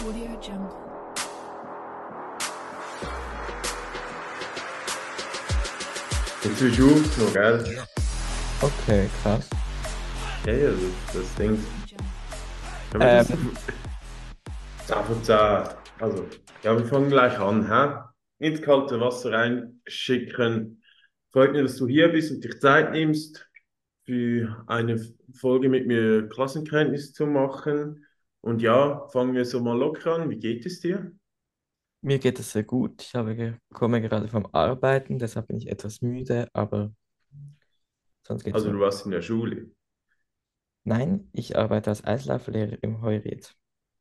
Audio Jungle. Jetzt bist du auf noch, gell? Okay, krass. Ja, ja, das, das Ding. Ähm, das 10 von 10. Also, ja, wir fangen gleich an, hä? Ins kalte Wasser reinschicken. Freut mich, dass du hier bist und dich Zeit nimmst, für eine Folge mit mir Klassenkenntnis zu machen. Und ja, fangen wir so mal locker an. Wie geht es dir? mir geht es sehr gut. Ich habe ge komme gerade vom Arbeiten, deshalb bin ich etwas müde, aber sonst geht's Also, mir. du warst in der Schule. Nein, ich arbeite als Eislauflehrer im Heuriet.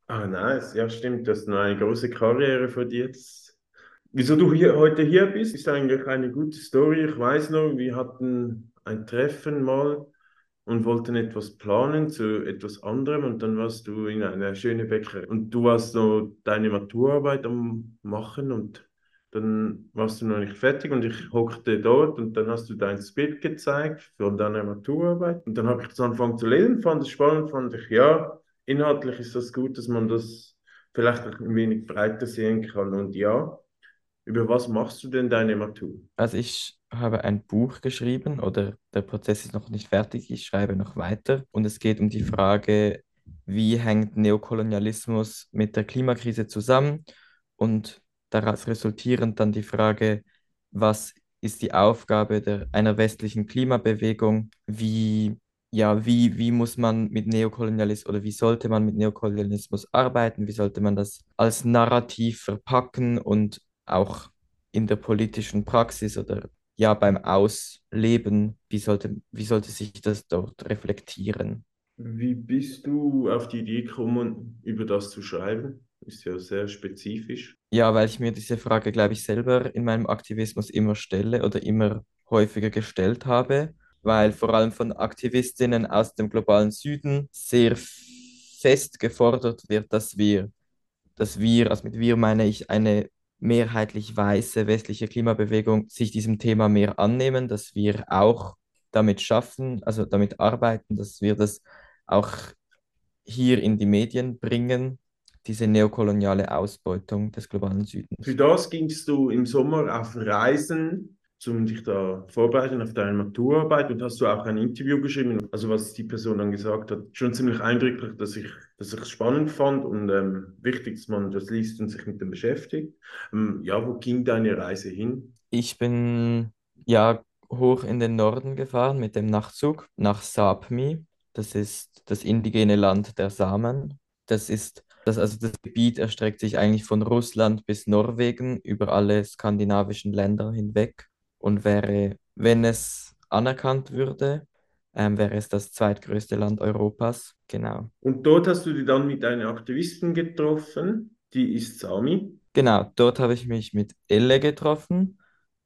Ah, nice. Ja, stimmt. Das ist noch eine große Karriere für dich jetzt. Wieso du hier, heute hier bist, ist eigentlich eine gute Story. Ich weiß noch, wir hatten ein Treffen mal und wollten etwas planen zu etwas anderem und dann warst du in einer schönen Bäckerei. Und du warst so deine Maturarbeit am machen und dann warst du noch nicht fertig und ich hockte dort und dann hast du dein Bild gezeigt von deiner Maturarbeit. Und dann habe ich das angefangen zu lesen, fand es spannend, fand ich, ja, inhaltlich ist das gut, dass man das vielleicht ein wenig breiter sehen kann. Und ja, über was machst du denn deine Matur? Also ich habe ein Buch geschrieben oder der Prozess ist noch nicht fertig, ich schreibe noch weiter. Und es geht um die Frage, wie hängt Neokolonialismus mit der Klimakrise zusammen? Und daraus resultierend dann die Frage, was ist die Aufgabe der, einer westlichen Klimabewegung, wie, ja, wie, wie muss man mit Neokolonialismus oder wie sollte man mit Neokolonialismus arbeiten, wie sollte man das als Narrativ verpacken und auch in der politischen Praxis oder ja beim Ausleben, wie sollte, wie sollte sich das dort reflektieren? Wie bist du auf die Idee gekommen, über das zu schreiben? Ist ja sehr spezifisch. Ja, weil ich mir diese Frage, glaube ich, selber in meinem Aktivismus immer stelle oder immer häufiger gestellt habe, weil vor allem von Aktivistinnen aus dem globalen Süden sehr fest gefordert wird, dass wir, dass wir, also mit wir meine ich eine mehrheitlich weiße westliche Klimabewegung, sich diesem Thema mehr annehmen, dass wir auch damit schaffen, also damit arbeiten, dass wir das auch hier in die Medien bringen, diese neokoloniale Ausbeutung des globalen Für Südens. das gingst du im Sommer auf Reisen, um dich da vorbereiten auf deine Maturarbeit und hast du auch ein Interview geschrieben. Also was die Person dann gesagt hat, schon ziemlich eindrücklich, dass ich, dass es spannend fand und ähm, wichtig, dass man das liest und sich mit dem beschäftigt. Ähm, ja, wo ging deine Reise hin? Ich bin ja hoch in den Norden gefahren mit dem Nachtzug nach Sápmi. Das ist das indigene Land der Samen. Das ist das, also das Gebiet erstreckt sich eigentlich von Russland bis Norwegen über alle skandinavischen Länder hinweg und wäre, wenn es anerkannt würde, ähm, wäre es das zweitgrößte Land Europas. Genau. Und dort hast du dich dann mit einer Aktivistin getroffen, die ist Sami. Genau, dort habe ich mich mit Elle getroffen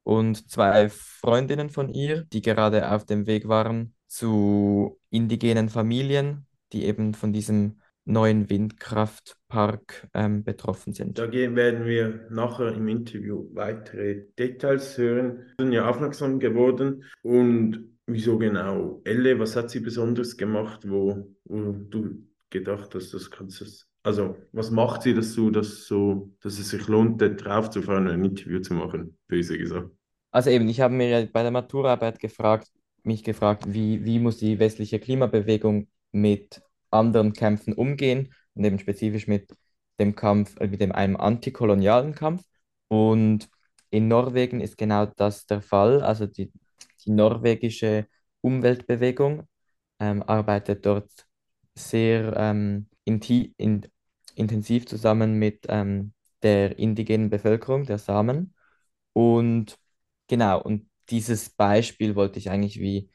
und zwei Freundinnen von ihr, die gerade auf dem Weg waren zu indigenen Familien, die eben von diesem neuen Windkraftpark ähm, betroffen sind. Da werden wir nachher im Interview weitere Details hören. Wir sind ja aufmerksam geworden. Und wieso genau Elle? Was hat sie besonders gemacht, wo, wo du gedacht hast, das kannst du. Also, was macht sie, dass du das so, dass es sich lohnt, da drauf zu fahren und ein Interview zu machen, böse gesagt? Also eben, ich habe mir ja bei der Maturarbeit gefragt, mich gefragt, wie, wie muss die westliche Klimabewegung mit anderen Kämpfen umgehen und eben spezifisch mit dem Kampf, äh, mit dem einem antikolonialen Kampf. Und in Norwegen ist genau das der Fall. Also die, die norwegische Umweltbewegung ähm, arbeitet dort sehr ähm, inti in, intensiv zusammen mit ähm, der indigenen Bevölkerung, der Samen. Und genau, und dieses Beispiel wollte ich eigentlich wie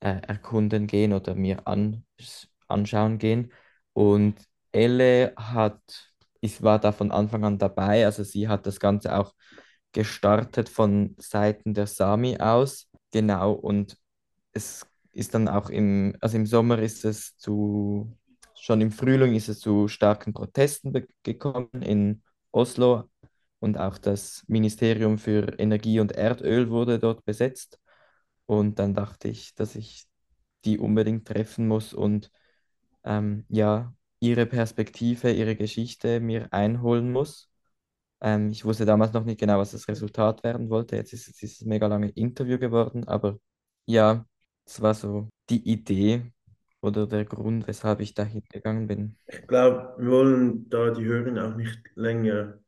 äh, erkunden gehen oder mir an, anschauen gehen. Und Elle hat, ich war da von Anfang an dabei, also sie hat das Ganze auch gestartet von Seiten der Sami aus. Genau, und es ist dann auch im, also im Sommer ist es zu, schon im Frühling ist es zu starken Protesten gekommen in Oslo und auch das Ministerium für Energie und Erdöl wurde dort besetzt. Und dann dachte ich, dass ich die unbedingt treffen muss und ähm, ja, ihre Perspektive, ihre Geschichte mir einholen muss. Ähm, ich wusste damals noch nicht genau, was das Resultat werden wollte. Jetzt ist es dieses mega lange Interview geworden, aber ja, es war so die Idee oder der Grund, weshalb ich da hingegangen bin. Ich glaube, wir wollen da die Hörer auch nicht länger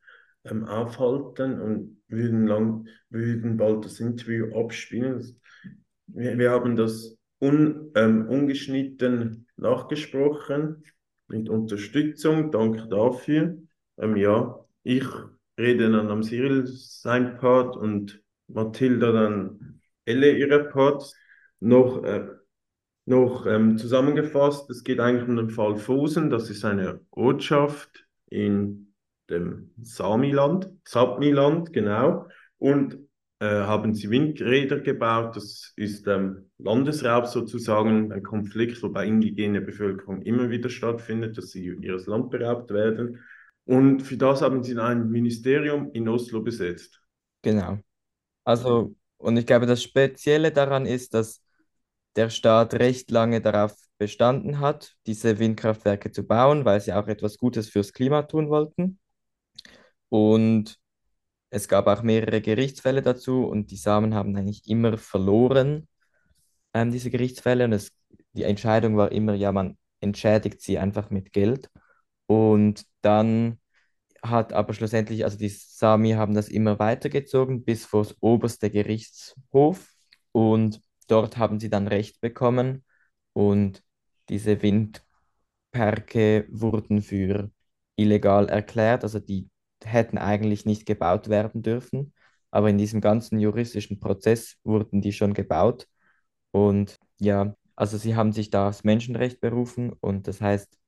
ähm, aufhalten und würden, lang, würden bald das Interview abspielen. Wir, wir haben das un, ähm, ungeschnitten nachgesprochen mit Unterstützung. Danke dafür. Ähm, ja, ich rede dann am Cyril sein Part und Mathilda dann Elle ihre Part. Noch, äh, noch ähm, zusammengefasst, es geht eigentlich um den Fall Fosen. Das ist eine Ortschaft in dem Samiland, Sapmiland, genau. Und haben sie Windräder gebaut. Das ist ähm, Landesraub sozusagen, ein Konflikt, wo bei indigene Bevölkerung immer wieder stattfindet, dass sie ihres Land beraubt werden. Und für das haben sie ein Ministerium in Oslo besetzt. Genau. Also, und ich glaube, das Spezielle daran ist, dass der Staat recht lange darauf bestanden hat, diese Windkraftwerke zu bauen, weil sie auch etwas Gutes fürs Klima tun wollten. Und es gab auch mehrere Gerichtsfälle dazu und die Samen haben eigentlich immer verloren, ähm, diese Gerichtsfälle. Und es, die Entscheidung war immer, ja, man entschädigt sie einfach mit Geld. Und dann hat aber schlussendlich, also die Sami haben das immer weitergezogen bis vor das oberste Gerichtshof und dort haben sie dann Recht bekommen und diese Windparke wurden für illegal erklärt, also die hätten eigentlich nicht gebaut werden dürfen, aber in diesem ganzen juristischen Prozess wurden die schon gebaut und ja, also sie haben sich da das Menschenrecht berufen und das heißt,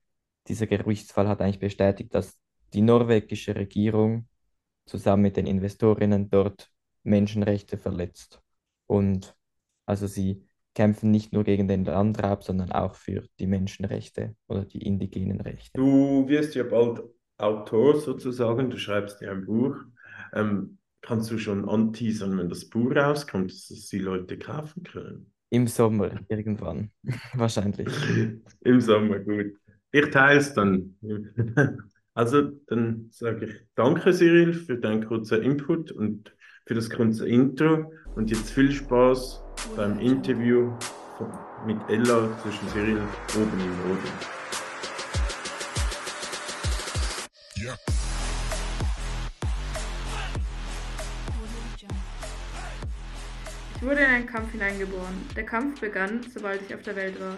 dieser Gerichtsfall hat eigentlich bestätigt, dass die norwegische Regierung zusammen mit den Investorinnen dort Menschenrechte verletzt. Und also sie kämpfen nicht nur gegen den Landraub, sondern auch für die Menschenrechte oder die indigenen Rechte. Du wirst ja bald Autor sozusagen, du schreibst ja ein Buch. Ähm, kannst du schon anteasern, wenn das Buch rauskommt, dass das die Leute kaufen können? Im Sommer irgendwann, wahrscheinlich. Im Sommer, gut. Ich teile es dann. Also, dann sage ich danke, Cyril, für deinen kurzen Input und für das kurze Intro. Und jetzt viel Spaß beim Interview mit Ella zwischen Cyril oben im Norden. Yeah. Ich wurde in einen Kampf hineingeboren. Der Kampf begann, sobald ich auf der Welt war.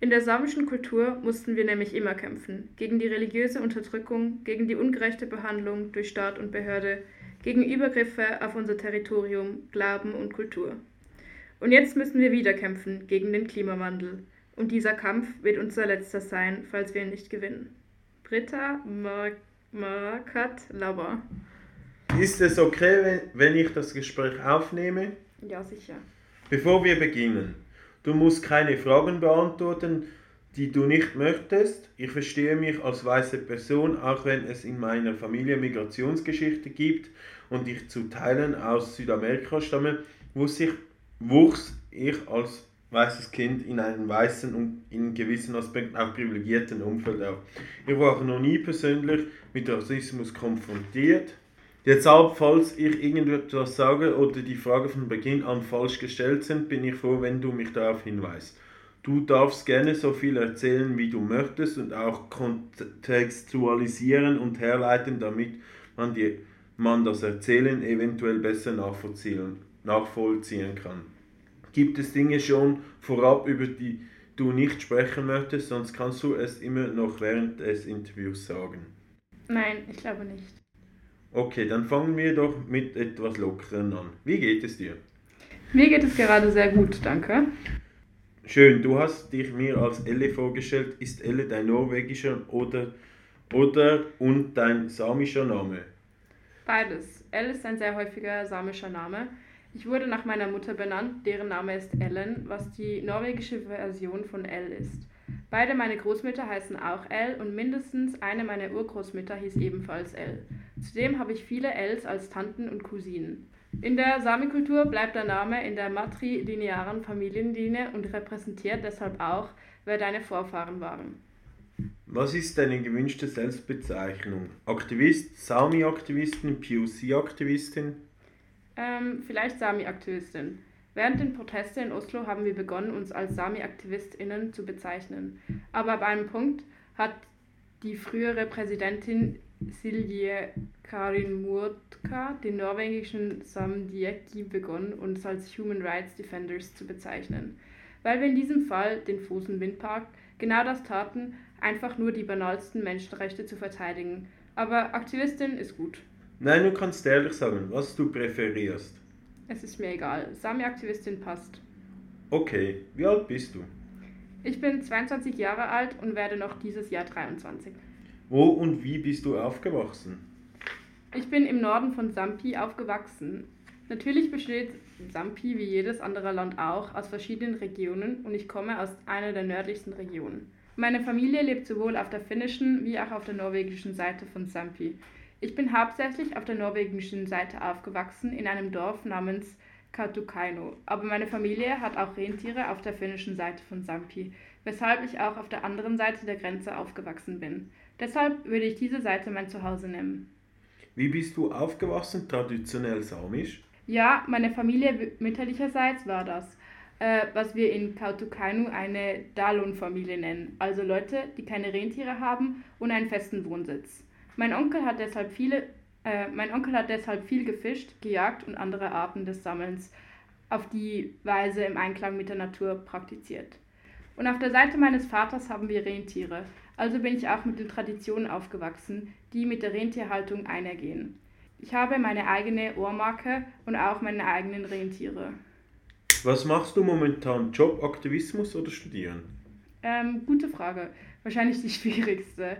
In der samischen Kultur mussten wir nämlich immer kämpfen. Gegen die religiöse Unterdrückung, gegen die ungerechte Behandlung durch Staat und Behörde, gegen Übergriffe auf unser Territorium, Glauben und Kultur. Und jetzt müssen wir wieder kämpfen gegen den Klimawandel. Und dieser Kampf wird unser letzter sein, falls wir ihn nicht gewinnen. Britta Marakat Lauber. Ist es okay, wenn, wenn ich das Gespräch aufnehme? Ja, sicher. Bevor wir beginnen, du musst keine Fragen beantworten, die du nicht möchtest. Ich verstehe mich als weiße Person, auch wenn es in meiner Familie Migrationsgeschichte gibt und ich zu Teilen aus Südamerika stamme, wuchs ich, wuchs ich als weißes Kind in einem weißen und in gewissen Aspekten auch privilegierten Umfeld auf. Ich war noch nie persönlich mit Rassismus konfrontiert. Deshalb, falls ich irgendetwas sage oder die Frage von Beginn an falsch gestellt sind, bin ich froh, wenn du mich darauf hinweist. Du darfst gerne so viel erzählen, wie du möchtest und auch kontextualisieren und herleiten, damit man, die, man das Erzählen eventuell besser nachvollziehen, nachvollziehen kann. Gibt es Dinge schon vorab, über die du nicht sprechen möchtest, sonst kannst du es immer noch während des Interviews sagen. Nein, ich glaube nicht. Okay, dann fangen wir doch mit etwas Lockeren an. Wie geht es dir? Mir geht es gerade sehr gut, danke. Schön, du hast dich mir als Elle vorgestellt. Ist Elle dein norwegischer oder, oder und dein samischer Name? Beides. Elle ist ein sehr häufiger samischer Name. Ich wurde nach meiner Mutter benannt, deren Name ist Ellen, was die norwegische Version von Elle ist. Beide meine Großmütter heißen auch Elle und mindestens eine meiner Urgroßmütter hieß ebenfalls Elle. Zudem habe ich viele Els als Tanten und Cousinen. In der Sami-Kultur bleibt der Name in der matrilinearen Familienlinie und repräsentiert deshalb auch, wer deine Vorfahren waren. Was ist deine gewünschte Selbstbezeichnung? Aktivist, Sami-Aktivistin, POC-Aktivistin? Ähm, vielleicht Sami-Aktivistin. Während den Protesten in Oslo haben wir begonnen, uns als Sami-AktivistInnen zu bezeichnen. Aber ab einem Punkt hat die frühere Präsidentin Silje Karin Murtka den norwegischen Samdieki begonnen, uns als Human Rights Defenders zu bezeichnen. Weil wir in diesem Fall, den Fosen Windpark, genau das taten, einfach nur die banalsten Menschenrechte zu verteidigen. Aber Aktivistin ist gut. Nein, du kannst ehrlich sagen, was du präferierst. Es ist mir egal. Sami-Aktivistin passt. Okay, wie alt bist du? Ich bin 22 Jahre alt und werde noch dieses Jahr 23. Wo und wie bist du aufgewachsen? Ich bin im Norden von Sampi aufgewachsen. Natürlich besteht Sampi wie jedes andere Land auch aus verschiedenen Regionen und ich komme aus einer der nördlichsten Regionen. Meine Familie lebt sowohl auf der finnischen wie auch auf der norwegischen Seite von Sampi. Ich bin hauptsächlich auf der norwegischen Seite aufgewachsen, in einem Dorf namens Kautokeino. Aber meine Familie hat auch Rentiere auf der finnischen Seite von Sampi, weshalb ich auch auf der anderen Seite der Grenze aufgewachsen bin. Deshalb würde ich diese Seite mein Zuhause nennen. Wie bist du aufgewachsen, traditionell samisch? Ja, meine Familie mütterlicherseits war das, äh, was wir in Kautokeino eine Dalon-Familie nennen, also Leute, die keine Rentiere haben und einen festen Wohnsitz. Mein Onkel hat deshalb viele, äh, mein Onkel hat deshalb viel gefischt, gejagt und andere Arten des Sammelns auf die Weise im Einklang mit der Natur praktiziert. Und auf der Seite meines Vaters haben wir Rentiere, also bin ich auch mit den Traditionen aufgewachsen, die mit der Rentierhaltung einhergehen. Ich habe meine eigene Ohrmarke und auch meine eigenen Rentiere. Was machst du momentan? Job, Aktivismus oder Studieren? Ähm, gute Frage. Wahrscheinlich die schwierigste.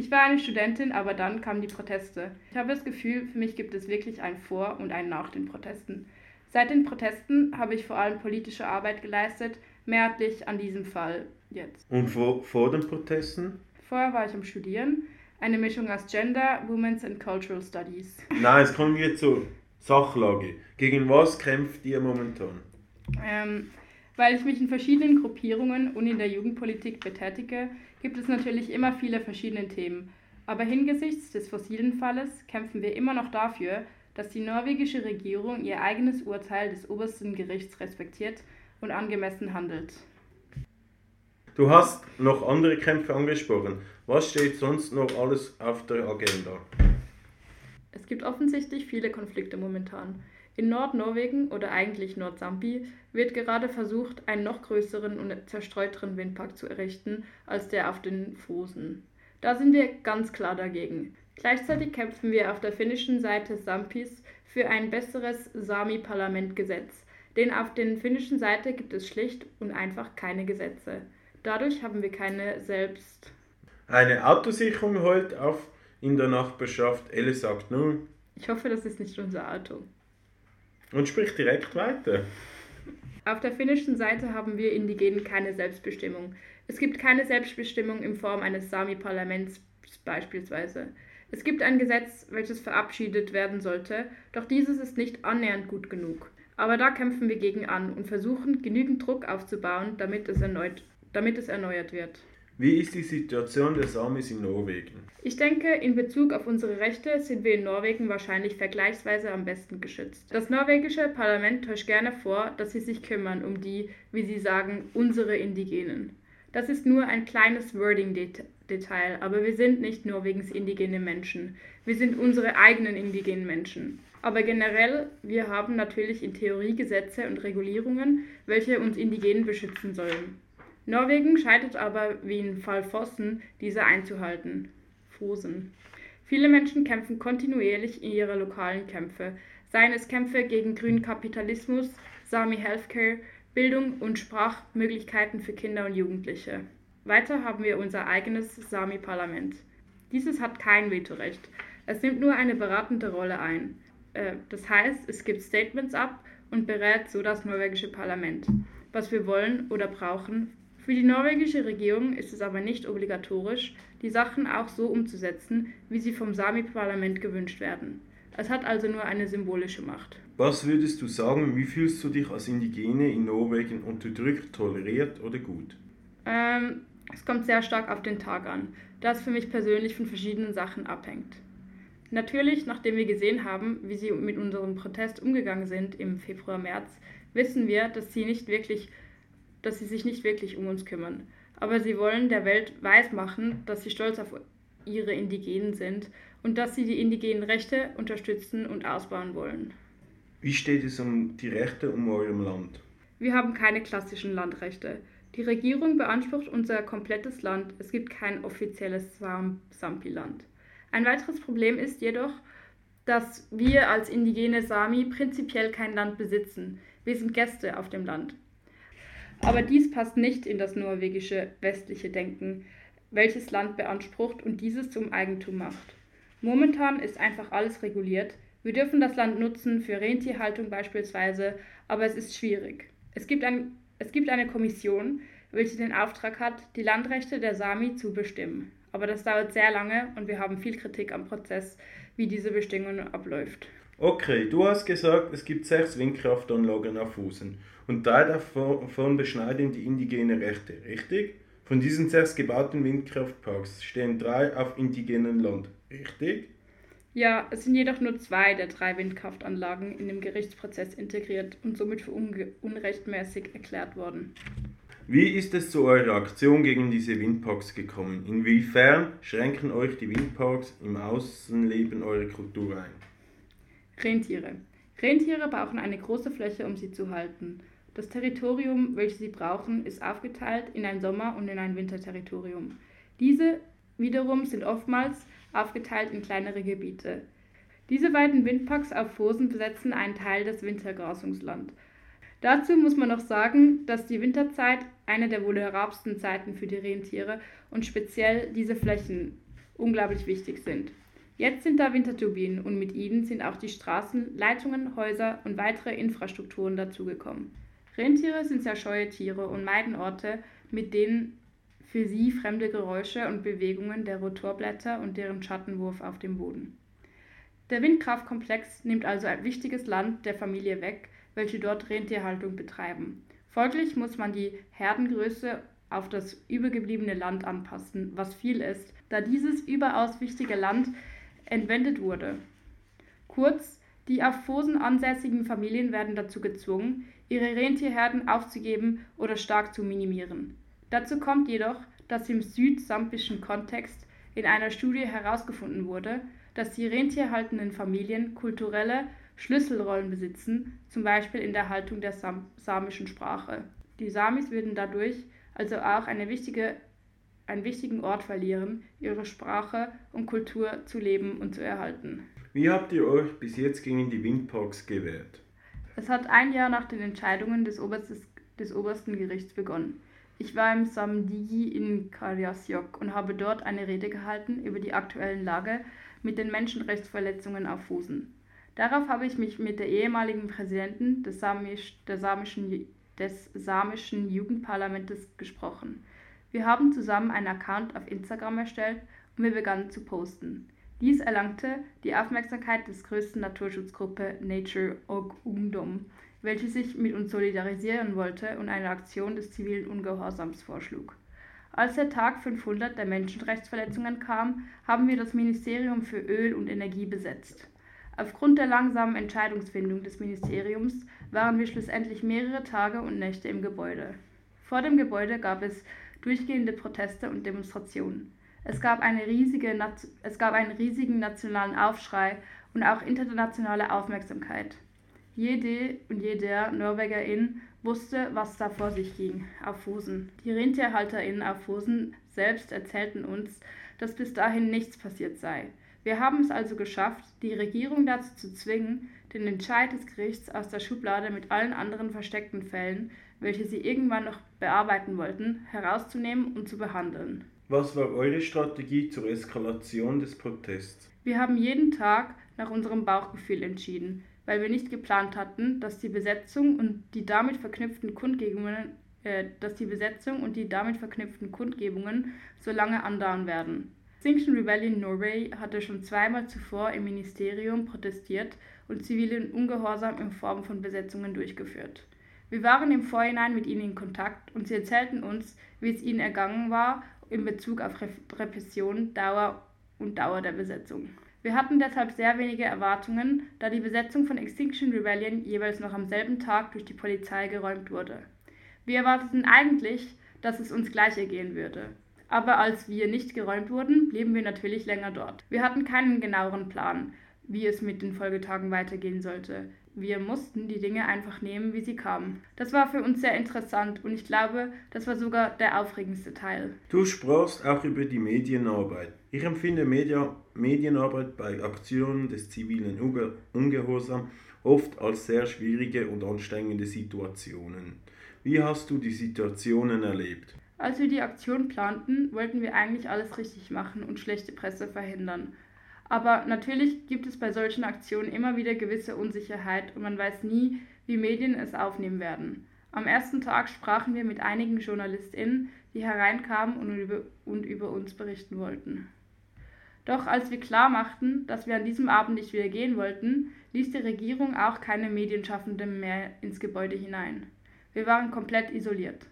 Ich war eine Studentin, aber dann kamen die Proteste. Ich habe das Gefühl, für mich gibt es wirklich ein Vor und ein Nach den Protesten. Seit den Protesten habe ich vor allem politische Arbeit geleistet, mehrheitlich an diesem Fall jetzt. Und vor, vor den Protesten? Vorher war ich am Studieren, eine Mischung aus Gender, Women's and Cultural Studies. Nein, es kommen wir zur Sachlage. Gegen was kämpft ihr momentan? Ähm, weil ich mich in verschiedenen Gruppierungen und in der Jugendpolitik betätige, gibt es natürlich immer viele verschiedene Themen. Aber hingesichts des fossilen Falles kämpfen wir immer noch dafür, dass die norwegische Regierung ihr eigenes Urteil des obersten Gerichts respektiert und angemessen handelt. Du hast noch andere Kämpfe angesprochen. Was steht sonst noch alles auf der Agenda? Es gibt offensichtlich viele Konflikte momentan. In Nordnorwegen oder eigentlich Nordsampi wird gerade versucht, einen noch größeren und zerstreuteren Windpark zu errichten als der auf den Fosen. Da sind wir ganz klar dagegen. Gleichzeitig kämpfen wir auf der finnischen Seite Sampis für ein besseres Sami-Parlamentgesetz, denn auf der finnischen Seite gibt es schlicht und einfach keine Gesetze. Dadurch haben wir keine selbst. Eine Autosicherung heult auf in der Nachbarschaft. Elle sagt nun. Ich hoffe, das ist nicht unser Auto. Und spricht direkt weiter. Auf der finnischen Seite haben wir Indigenen keine Selbstbestimmung. Es gibt keine Selbstbestimmung in Form eines Sami-Parlaments beispielsweise. Es gibt ein Gesetz, welches verabschiedet werden sollte, doch dieses ist nicht annähernd gut genug. Aber da kämpfen wir gegen an und versuchen, genügend Druck aufzubauen, damit es, erneut, damit es erneuert wird. Wie ist die Situation der Samis in Norwegen? Ich denke, in Bezug auf unsere Rechte sind wir in Norwegen wahrscheinlich vergleichsweise am besten geschützt. Das norwegische Parlament täuscht gerne vor, dass sie sich kümmern um die, wie sie sagen, unsere Indigenen. Das ist nur ein kleines Wording-Detail, aber wir sind nicht Norwegens indigene Menschen. Wir sind unsere eigenen indigenen Menschen. Aber generell, wir haben natürlich in Theorie Gesetze und Regulierungen, welche uns Indigenen beschützen sollen. Norwegen scheitert aber, wie im Fall Vossen, diese einzuhalten. Fosen. Viele Menschen kämpfen kontinuierlich in ihrer lokalen Kämpfe, seien es Kämpfe gegen grünen Kapitalismus, Sami Healthcare, Bildung und Sprachmöglichkeiten für Kinder und Jugendliche. Weiter haben wir unser eigenes Sami-Parlament. Dieses hat kein Vetorecht. Es nimmt nur eine beratende Rolle ein. Äh, das heißt, es gibt Statements ab und berät so das norwegische Parlament, was wir wollen oder brauchen für die norwegische Regierung ist es aber nicht obligatorisch, die Sachen auch so umzusetzen, wie sie vom Sami-Parlament gewünscht werden. Es hat also nur eine symbolische Macht. Was würdest du sagen, wie fühlst du dich als Indigene in Norwegen unterdrückt, toleriert oder gut? Ähm, Es kommt sehr stark auf den Tag an, da es für mich persönlich von verschiedenen Sachen abhängt. Natürlich, nachdem wir gesehen haben, wie sie mit unserem Protest umgegangen sind im Februar, März, wissen wir, dass sie nicht wirklich, dass sie sich nicht wirklich um uns kümmern. Aber sie wollen der Welt weismachen, dass sie stolz auf ihre Indigenen sind und dass sie die indigenen Rechte unterstützen und ausbauen wollen. Wie steht es um die Rechte um eurem Land? Wir haben keine klassischen Landrechte. Die Regierung beansprucht unser komplettes Land. Es gibt kein offizielles Sampi-Land. Ein weiteres Problem ist jedoch, dass wir als indigene Sami prinzipiell kein Land besitzen. Wir sind Gäste auf dem Land. Aber dies passt nicht in das norwegische westliche Denken, welches Land beansprucht und dieses zum Eigentum macht. Momentan ist einfach alles reguliert. Wir dürfen das Land nutzen für Rentierhaltung beispielsweise, aber es ist schwierig. Es gibt, ein, es gibt eine Kommission, welche den Auftrag hat, die Landrechte der Sami zu bestimmen. Aber das dauert sehr lange und wir haben viel Kritik am Prozess, wie diese Bestimmung abläuft. Okay, du hast gesagt, es gibt sechs Windkraftanlagen auf Fusen und drei davon beschneiden die indigenen Rechte, richtig? Von diesen sechs gebauten Windkraftparks stehen drei auf indigenem Land, richtig? Ja, es sind jedoch nur zwei der drei Windkraftanlagen in den Gerichtsprozess integriert und somit für unrechtmäßig erklärt worden. Wie ist es zu eurer Aktion gegen diese Windparks gekommen? Inwiefern schränken euch die Windparks im Außenleben eurer Kultur ein? Rentiere. Rentiere brauchen eine große Fläche, um sie zu halten. Das Territorium, welches sie brauchen, ist aufgeteilt in ein Sommer- und in ein Winterterritorium. Diese wiederum sind oftmals aufgeteilt in kleinere Gebiete. Diese beiden Windparks auf Fosen besetzen einen Teil des Wintergrasungslands. Dazu muss man noch sagen, dass die Winterzeit eine der vulnerabelsten Zeiten für die Rentiere und speziell diese Flächen unglaublich wichtig sind. Jetzt sind da Winterturbinen und mit ihnen sind auch die Straßen, Leitungen, Häuser und weitere Infrastrukturen dazugekommen. Rentiere sind sehr scheue Tiere und meiden Orte, mit denen für sie fremde Geräusche und Bewegungen der Rotorblätter und deren Schattenwurf auf dem Boden. Der Windkraftkomplex nimmt also ein wichtiges Land der Familie weg, welche dort Rentierhaltung betreiben. Folglich muss man die Herdengröße auf das übergebliebene Land anpassen, was viel ist, da dieses überaus wichtige Land entwendet wurde. Kurz, die auf Fosen ansässigen Familien werden dazu gezwungen, ihre Rentierherden aufzugeben oder stark zu minimieren. Dazu kommt jedoch, dass im südsampischen Kontext in einer Studie herausgefunden wurde, dass die rentierhaltenden Familien kulturelle Schlüsselrollen besitzen, zum Beispiel in der Haltung der Sam samischen Sprache. Die Samis würden dadurch also auch eine wichtige, einen wichtigen Ort verlieren, ihre Sprache und Kultur zu leben und zu erhalten. Wie habt ihr euch bis jetzt gegen die Windparks gewehrt? Es hat ein Jahr nach den Entscheidungen des, Oberstes, des obersten Gerichts begonnen. Ich war im Samdigi in Karyasjok und habe dort eine Rede gehalten über die aktuellen Lage mit den Menschenrechtsverletzungen auf Fusen. Darauf habe ich mich mit der ehemaligen Präsidentin des, Samisch, samischen, des samischen Jugendparlamentes gesprochen. Wir haben zusammen einen Account auf Instagram erstellt und wir begannen zu posten. Dies erlangte die Aufmerksamkeit des größten Naturschutzgruppe Nature Og Ungdom, welche sich mit uns solidarisieren wollte und eine Aktion des zivilen Ungehorsams vorschlug. Als der Tag 500 der Menschenrechtsverletzungen kam, haben wir das Ministerium für Öl und Energie besetzt. Aufgrund der langsamen Entscheidungsfindung des Ministeriums waren wir schlussendlich mehrere Tage und Nächte im Gebäude. Vor dem Gebäude gab es durchgehende Proteste und Demonstrationen. Es gab, eine riesige, es gab einen riesigen nationalen Aufschrei und auch internationale Aufmerksamkeit. Jede und jeder Norwegerin wusste, was da vor sich ging auf Fusen. Die RentierhalterInnen auf Fusen selbst erzählten uns, dass bis dahin nichts passiert sei. Wir haben es also geschafft, die Regierung dazu zu zwingen, den Entscheid des Gerichts aus der Schublade mit allen anderen versteckten Fällen, welche sie irgendwann noch bearbeiten wollten, herauszunehmen und zu behandeln. Was war eure Strategie zur Eskalation des Protests? Wir haben jeden Tag nach unserem Bauchgefühl entschieden, weil wir nicht geplant hatten, dass die Besetzung und die damit verknüpften Kundgebungen, äh, dass die Besetzung und die damit verknüpften Kundgebungen so lange andauern werden. Extinction Rebellion Norway hatte schon zweimal zuvor im Ministerium protestiert und zivilen Ungehorsam in Form von Besetzungen durchgeführt. Wir waren im Vorhinein mit ihnen in Kontakt und sie erzählten uns, wie es ihnen ergangen war in Bezug auf Repression, Dauer und Dauer der Besetzung. Wir hatten deshalb sehr wenige Erwartungen, da die Besetzung von Extinction Rebellion jeweils noch am selben Tag durch die Polizei geräumt wurde. Wir erwarteten eigentlich, dass es uns gleich ergehen würde. Aber als wir nicht geräumt wurden, blieben wir natürlich länger dort. Wir hatten keinen genaueren Plan, wie es mit den Folgetagen weitergehen sollte. Wir mussten die Dinge einfach nehmen, wie sie kamen. Das war für uns sehr interessant und ich glaube, das war sogar der aufregendste Teil. Du sprachst auch über die Medienarbeit. Ich empfinde Media, Medienarbeit bei Aktionen des zivilen Unge Ungehorsam oft als sehr schwierige und anstrengende Situationen. Wie hast du die Situationen erlebt? Als wir die Aktion planten, wollten wir eigentlich alles richtig machen und schlechte Presse verhindern. Aber natürlich gibt es bei solchen Aktionen immer wieder gewisse Unsicherheit und man weiß nie, wie Medien es aufnehmen werden. Am ersten Tag sprachen wir mit einigen JournalistInnen, die hereinkamen und über, und über uns berichten wollten. Doch als wir klar machten, dass wir an diesem Abend nicht wieder gehen wollten, ließ die Regierung auch keine Medienschaffenden mehr ins Gebäude hinein. Wir waren komplett isoliert.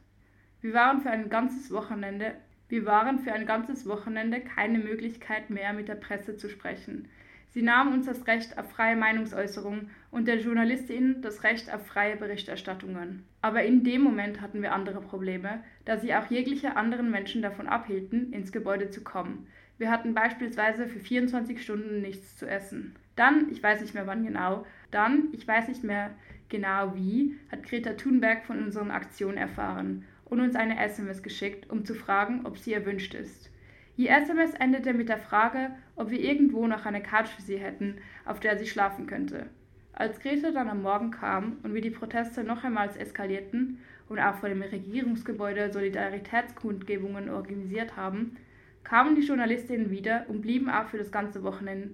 Wir waren für ein ganzes Wochenende wir waren für ein ganzes Wochenende keine Möglichkeit mehr, mit der Presse zu sprechen. Sie nahmen uns das Recht auf freie Meinungsäußerung und der JournalistInnen das Recht auf freie Berichterstattungen. Aber in dem Moment hatten wir andere Probleme, da sie auch jegliche anderen Menschen davon abhielten, ins Gebäude zu kommen. Wir hatten beispielsweise für 24 Stunden nichts zu essen. Dann, ich weiß nicht mehr wann genau, dann, ich weiß nicht mehr genau wie, hat Greta Thunberg von unseren Aktionen erfahren und uns eine SMS geschickt, um zu fragen, ob sie erwünscht ist. Die SMS endete mit der Frage, ob wir irgendwo noch eine Couch für sie hätten, auf der sie schlafen könnte. Als Greta dann am Morgen kam und wir die Proteste noch einmal eskalierten und auch vor dem Regierungsgebäude Solidaritätskundgebungen organisiert haben, kamen die Journalistinnen wieder und blieben auch für das ganze Wochenende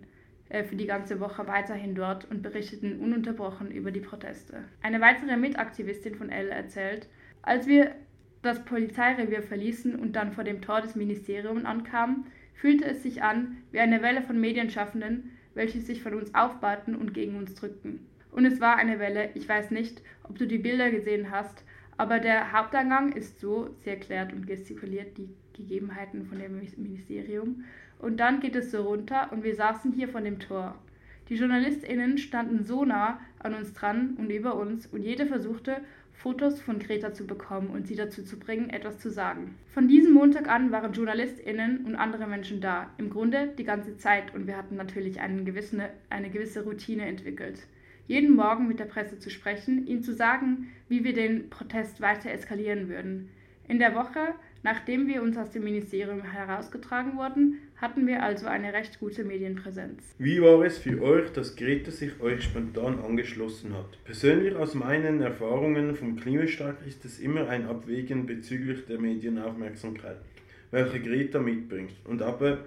äh, für die ganze Woche weiterhin dort und berichteten ununterbrochen über die Proteste. Eine weitere Mitaktivistin von Elle erzählt, als wir das Polizeirevier verließen und dann vor dem Tor des Ministeriums ankamen, fühlte es sich an wie eine Welle von Medienschaffenden, welche sich von uns aufbauten und gegen uns drückten. Und es war eine Welle, ich weiß nicht, ob du die Bilder gesehen hast, aber der Haupteingang ist so, sie erklärt und gestikuliert die Gegebenheiten von dem Ministerium, und dann geht es so runter und wir saßen hier von dem Tor. Die JournalistInnen standen so nah an uns dran und über uns und jede versuchte, Fotos von Greta zu bekommen und sie dazu zu bringen, etwas zu sagen. Von diesem Montag an waren JournalistInnen und andere Menschen da, im Grunde die ganze Zeit und wir hatten natürlich gewissen, eine gewisse Routine entwickelt. Jeden Morgen mit der Presse zu sprechen, ihnen zu sagen, wie wir den Protest weiter eskalieren würden. In der Woche Nachdem wir uns aus dem Ministerium herausgetragen wurden, hatten wir also eine recht gute Medienpräsenz. Wie war es für euch, dass Greta sich euch spontan angeschlossen hat? Persönlich aus meinen Erfahrungen vom Klimastreik ist es immer ein Abwägen bezüglich der Medienaufmerksamkeit, welche Greta mitbringt. Und aber,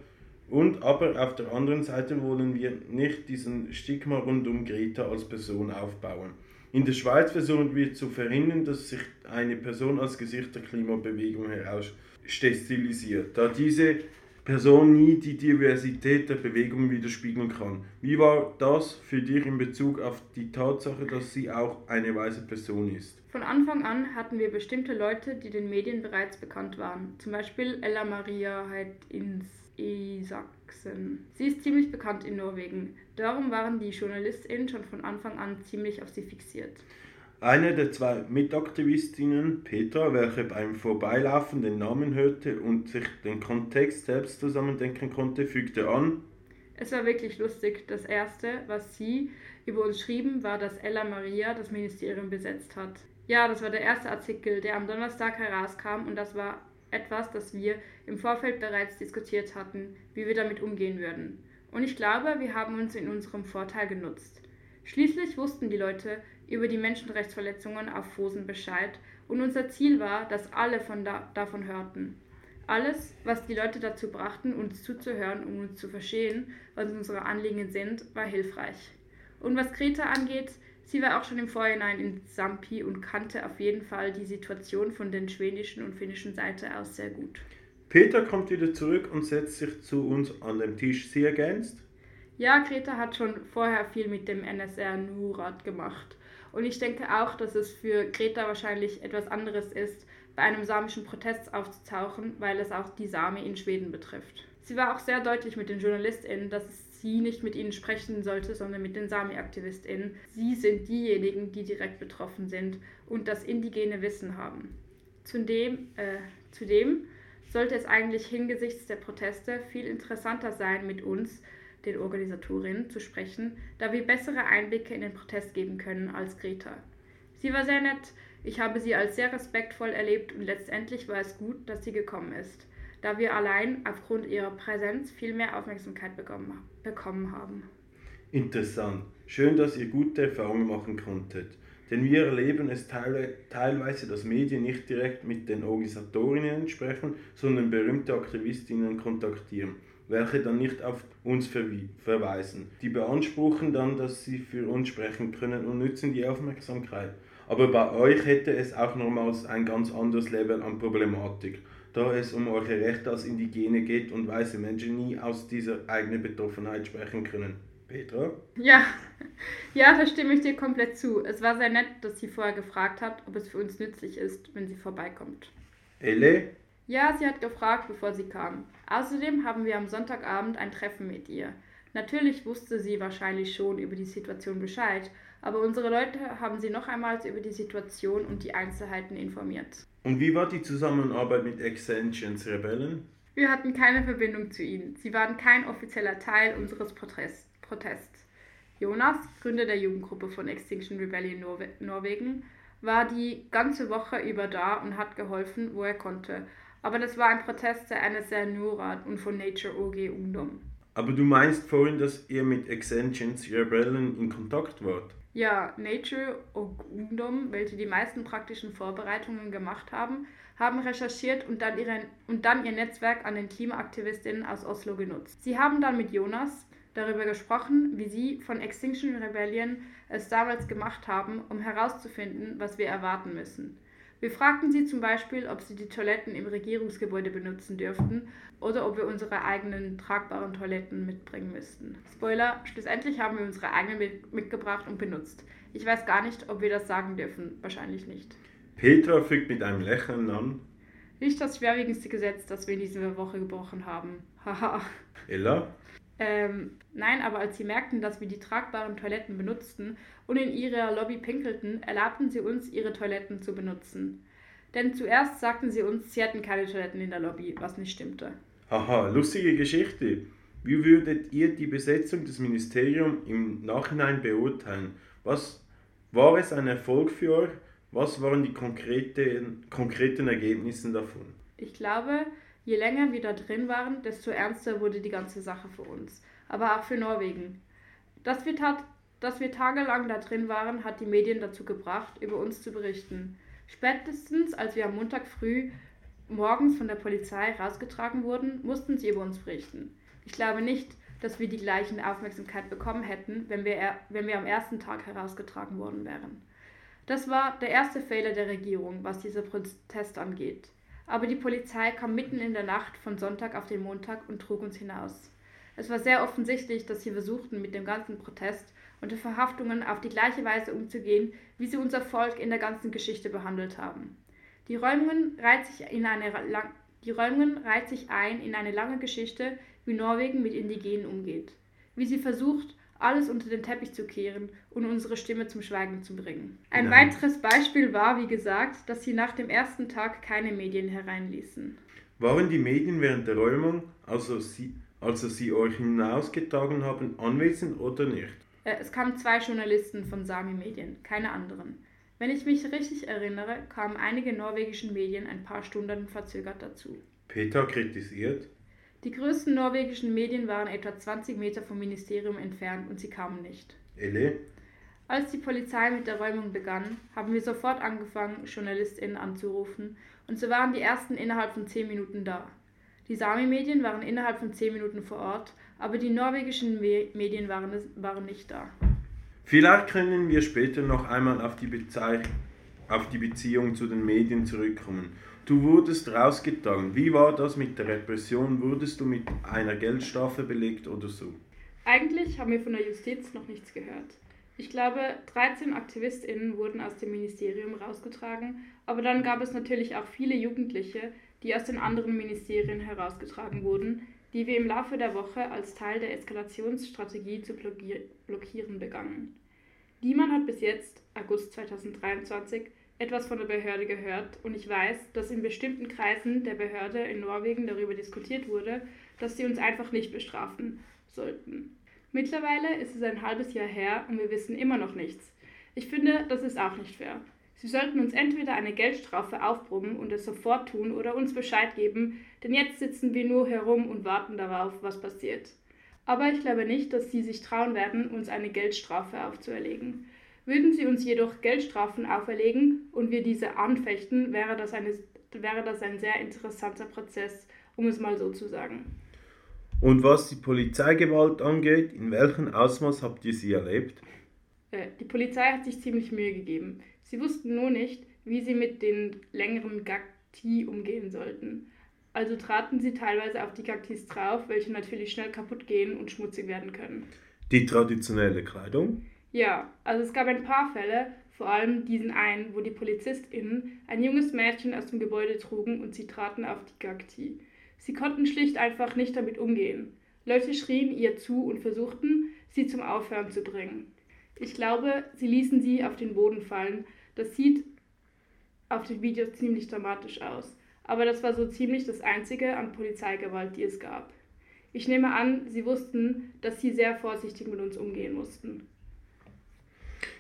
und aber auf der anderen Seite wollen wir nicht diesen Stigma rund um Greta als Person aufbauen. In der Schweiz versuchen wir zu verhindern, dass sich eine Person als Gesicht der Klimabewegung herausstilisiert, da diese Person nie die Diversität der Bewegung widerspiegeln kann. Wie war das für dich in Bezug auf die Tatsache, dass sie auch eine weiße Person ist? Von Anfang an hatten wir bestimmte Leute, die den Medien bereits bekannt waren. Zum Beispiel Ella Maria Isaksen. Sie ist ziemlich bekannt in Norwegen. Darum waren die JournalistInnen schon von Anfang an ziemlich auf sie fixiert. Eine der zwei Mitaktivistinnen, Petra, welche beim Vorbeilaufen den Namen hörte und sich den Kontext selbst zusammendenken konnte, fügte an. Es war wirklich lustig. Das Erste, was sie über uns schrieben, war, dass Ella Maria das Ministerium besetzt hat. Ja, das war der erste Artikel, der am Donnerstag herauskam und das war etwas, das wir im Vorfeld bereits diskutiert hatten, wie wir damit umgehen würden. Und ich glaube, wir haben uns in unserem Vorteil genutzt. Schließlich wussten die Leute über die Menschenrechtsverletzungen auf Fosen Bescheid und unser Ziel war, dass alle von da davon hörten. Alles, was die Leute dazu brachten, uns zuzuhören, um uns zu verstehen, was unsere Anliegen sind, war hilfreich. Und was Greta angeht, sie war auch schon im Vorhinein in Sampi und kannte auf jeden Fall die Situation von der schwedischen und finnischen Seite aus sehr gut. Peter kommt wieder zurück und setzt sich zu uns an den Tisch. Sie ergänzt? Ja, Greta hat schon vorher viel mit dem NSR Nurat gemacht Und ich denke auch, dass es für Greta wahrscheinlich etwas anderes ist, bei einem samischen Protest aufzutauchen, weil es auch die Sami in Schweden betrifft. Sie war auch sehr deutlich mit den JournalistInnen, dass sie nicht mit ihnen sprechen sollte, sondern mit den Sami-AktivistInnen. Sie sind diejenigen, die direkt betroffen sind und das indigene Wissen haben. Zudem, äh, zudem sollte es eigentlich hingesichts der Proteste viel interessanter sein, mit uns, den Organisatorinnen, zu sprechen, da wir bessere Einblicke in den Protest geben können als Greta. Sie war sehr nett, ich habe sie als sehr respektvoll erlebt und letztendlich war es gut, dass sie gekommen ist, da wir allein aufgrund ihrer Präsenz viel mehr Aufmerksamkeit bekommen, haben. Interessant. Schön, dass ihr gute Erfahrungen machen konntet. Denn wir erleben es teilweise, dass Medien nicht direkt mit den Organisatorinnen sprechen, sondern berühmte Aktivistinnen kontaktieren welche dann nicht auf uns verweisen. Die beanspruchen dann, dass sie für uns sprechen können und nützen die Aufmerksamkeit. Aber bei euch hätte es auch nochmals ein ganz anderes Level an Problematik, da es um eure Rechte als Indigene geht und weiße Menschen nie aus dieser eigenen Betroffenheit sprechen können. Petra? Ja, ja, da stimme ich dir komplett zu. Es war sehr nett, dass sie vorher gefragt hat, ob es für uns nützlich ist, wenn sie vorbeikommt. Elle? Ja, sie hat gefragt, bevor sie kam. Außerdem haben wir am Sonntagabend ein Treffen mit ihr. Natürlich wusste sie wahrscheinlich schon über die Situation Bescheid, aber unsere Leute haben sie noch einmal über die Situation und die Einzelheiten informiert. Und wie war die Zusammenarbeit mit Extensions Rebellen? Wir hatten keine Verbindung zu ihnen. Sie waren kein offizieller Teil unseres Protests. Jonas, Gründer der Jugendgruppe von Extinction Rebellion Norwe Norwegen, war die ganze Woche über da und hat geholfen, wo er konnte, aber das war ein Protest der NSR Nurad und von Nature OG Ungdom. Aber du meinst vorhin, dass ihr mit Extensions Rebellen in Kontakt wart? Ja, Nature und Ungdom, welche die meisten praktischen Vorbereitungen gemacht haben, haben recherchiert und dann, ihre, und dann ihr Netzwerk an den Klimaaktivistinnen aus Oslo genutzt. Sie haben dann mit Jonas darüber gesprochen, wie sie von Extinction Rebellion es damals gemacht haben, um herauszufinden, was wir erwarten müssen. Wir fragten sie zum Beispiel, ob sie die Toiletten im Regierungsgebäude benutzen dürften oder ob wir unsere eigenen tragbaren Toiletten mitbringen müssten. Spoiler, schlussendlich haben wir unsere eigenen mitgebracht und benutzt. Ich weiß gar nicht, ob wir das sagen dürfen. Wahrscheinlich nicht. Petra fügt mit einem Lächeln an. Nicht das schwerwiegendste Gesetz, das wir in dieser Woche gebrochen haben. Haha. Ella? Ähm, nein, aber als sie merkten, dass wir die tragbaren Toiletten benutzten und in ihrer Lobby pinkelten, erlaubten sie uns, ihre Toiletten zu benutzen. Denn zuerst sagten sie uns, sie hätten keine Toiletten in der Lobby, was nicht stimmte. Haha, lustige Geschichte. Wie würdet ihr die Besetzung des Ministeriums im Nachhinein beurteilen? Was war es ein Erfolg für euch? Was waren die konkreten, konkreten Ergebnisse davon? Ich glaube, Je länger wir da drin waren, desto ernster wurde die ganze Sache für uns, aber auch für Norwegen. Dass wir, tat, dass wir tagelang da drin waren, hat die Medien dazu gebracht, über uns zu berichten. Spätestens als wir am Montag früh morgens von der Polizei rausgetragen wurden, mussten sie über uns berichten. Ich glaube nicht, dass wir die gleichen Aufmerksamkeit bekommen hätten, wenn wir, wenn wir am ersten Tag herausgetragen worden wären. Das war der erste Fehler der Regierung, was dieser Protest angeht aber die Polizei kam mitten in der Nacht von Sonntag auf den Montag und trug uns hinaus. Es war sehr offensichtlich, dass sie versuchten, mit dem ganzen Protest und Verhaftungen auf die gleiche Weise umzugehen, wie sie unser Volk in der ganzen Geschichte behandelt haben. Die Räumungen reiht sich, in eine, die Räumungen reiht sich ein in eine lange Geschichte, wie Norwegen mit Indigenen umgeht, wie sie versucht, alles unter den Teppich zu kehren und unsere Stimme zum Schweigen zu bringen. Ein Nein. weiteres Beispiel war, wie gesagt, dass sie nach dem ersten Tag keine Medien hereinließen. Waren die Medien während der Räumung, also sie, also sie euch hinausgetragen haben, anwesend oder nicht? Äh, es kamen zwei Journalisten von Sami Medien, keine anderen. Wenn ich mich richtig erinnere, kamen einige norwegische Medien ein paar Stunden verzögert dazu. Peter kritisiert, die größten norwegischen Medien waren etwa 20 Meter vom Ministerium entfernt und sie kamen nicht. Elle? Als die Polizei mit der Räumung begann, haben wir sofort angefangen, JournalistInnen anzurufen und so waren die ersten innerhalb von 10 Minuten da. Die Sami-Medien waren innerhalb von 10 Minuten vor Ort, aber die norwegischen Me Medien waren, waren nicht da. Vielleicht können wir später noch einmal auf die, auf die Beziehung zu den Medien zurückkommen Du wurdest rausgetragen. Wie war das mit der Repression? Wurdest du mit einer Geldstrafe belegt oder so? Eigentlich haben wir von der Justiz noch nichts gehört. Ich glaube, 13 AktivistInnen wurden aus dem Ministerium rausgetragen, aber dann gab es natürlich auch viele Jugendliche, die aus den anderen Ministerien herausgetragen wurden, die wir im Laufe der Woche als Teil der Eskalationsstrategie zu blockieren begannen. Niemand hat bis jetzt, August 2023, etwas von der Behörde gehört und ich weiß, dass in bestimmten Kreisen der Behörde in Norwegen darüber diskutiert wurde, dass sie uns einfach nicht bestrafen sollten. Mittlerweile ist es ein halbes Jahr her und wir wissen immer noch nichts. Ich finde, das ist auch nicht fair. Sie sollten uns entweder eine Geldstrafe aufbrummen und es sofort tun oder uns Bescheid geben, denn jetzt sitzen wir nur herum und warten darauf, was passiert. Aber ich glaube nicht, dass Sie sich trauen werden, uns eine Geldstrafe aufzuerlegen. Würden Sie uns jedoch Geldstrafen auferlegen und wir diese anfechten, wäre das, eine, wäre das ein sehr interessanter Prozess, um es mal so zu sagen. Und was die Polizeigewalt angeht, in welchem Ausmaß habt ihr sie erlebt? Äh, die Polizei hat sich ziemlich Mühe gegeben. Sie wussten nur nicht, wie sie mit den längeren Gakti umgehen sollten. Also traten sie teilweise auf die Gaktis drauf, welche natürlich schnell kaputt gehen und schmutzig werden können. Die traditionelle Kleidung? Ja, also es gab ein paar Fälle, vor allem diesen einen, wo die PolizistInnen ein junges Mädchen aus dem Gebäude trugen und sie traten auf die Gakti. Sie konnten schlicht einfach nicht damit umgehen. Leute schrien ihr zu und versuchten, sie zum Aufhören zu bringen. Ich glaube, sie ließen sie auf den Boden fallen. Das sieht auf den Videos ziemlich dramatisch aus. Aber das war so ziemlich das Einzige an Polizeigewalt, die es gab. Ich nehme an, sie wussten, dass sie sehr vorsichtig mit uns umgehen mussten.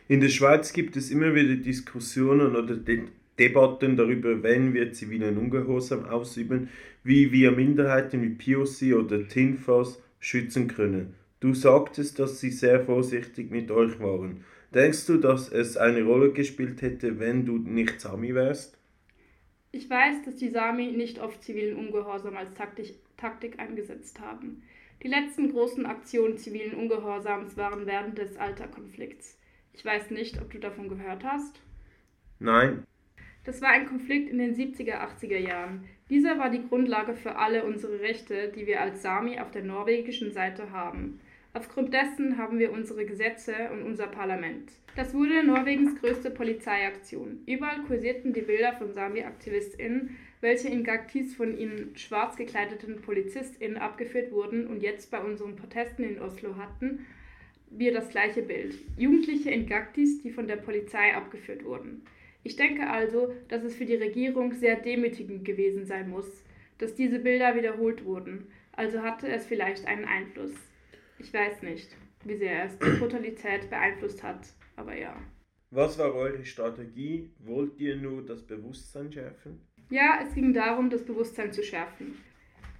In der Schweiz gibt es immer wieder Diskussionen oder De Debatten darüber, wenn wir zivilen Ungehorsam ausüben, wie wir Minderheiten wie POC oder TINFAS schützen können. Du sagtest, dass sie sehr vorsichtig mit euch waren. Denkst du, dass es eine Rolle gespielt hätte, wenn du nicht Sami wärst? Ich weiß, dass die Sami nicht oft zivilen Ungehorsam als Taktik, Taktik eingesetzt haben. Die letzten großen Aktionen zivilen Ungehorsams waren während des Alter-Konflikts. Ich weiß nicht, ob du davon gehört hast. Nein. Das war ein Konflikt in den 70er, 80er Jahren. Dieser war die Grundlage für alle unsere Rechte, die wir als Sami auf der norwegischen Seite haben. Aufgrund dessen haben wir unsere Gesetze und unser Parlament. Das wurde Norwegens größte Polizeiaktion. Überall kursierten die Bilder von Sami-AktivistInnen, welche in Gaktis von ihnen schwarz gekleideten PolizistInnen abgeführt wurden und jetzt bei unseren Protesten in Oslo hatten wir das gleiche Bild. Jugendliche in Gaktis, die von der Polizei abgeführt wurden. Ich denke also, dass es für die Regierung sehr demütigend gewesen sein muss, dass diese Bilder wiederholt wurden. Also hatte es vielleicht einen Einfluss. Ich weiß nicht, wie sehr es die Brutalität beeinflusst hat, aber ja. Was war eure Strategie? Wollt ihr nur das Bewusstsein schärfen? Ja, es ging darum, das Bewusstsein zu schärfen.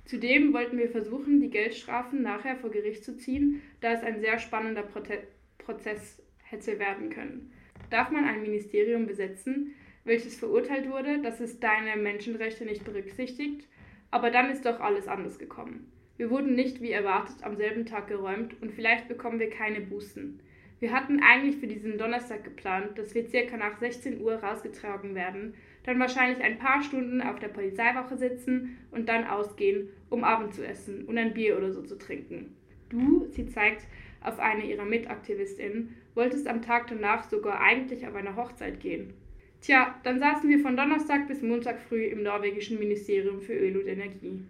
Zudem wollten wir versuchen, die Geldstrafen nachher vor Gericht zu ziehen, da es ein sehr spannender Prote Prozess hätte werden können. Darf man ein Ministerium besetzen, welches verurteilt wurde, dass es deine Menschenrechte nicht berücksichtigt? Aber dann ist doch alles anders gekommen. Wir wurden nicht wie erwartet am selben Tag geräumt und vielleicht bekommen wir keine Bußen. Wir hatten eigentlich für diesen Donnerstag geplant, dass wir circa nach 16 Uhr rausgetragen werden, dann wahrscheinlich ein paar Stunden auf der Polizeiwache sitzen und dann ausgehen, um Abend zu essen und ein Bier oder so zu trinken. Du, sie zeigt auf eine ihrer Mitaktivistinnen, wolltest am Tag danach sogar eigentlich auf eine Hochzeit gehen. Tja, dann saßen wir von Donnerstag bis Montag früh im norwegischen Ministerium für Öl und Energie.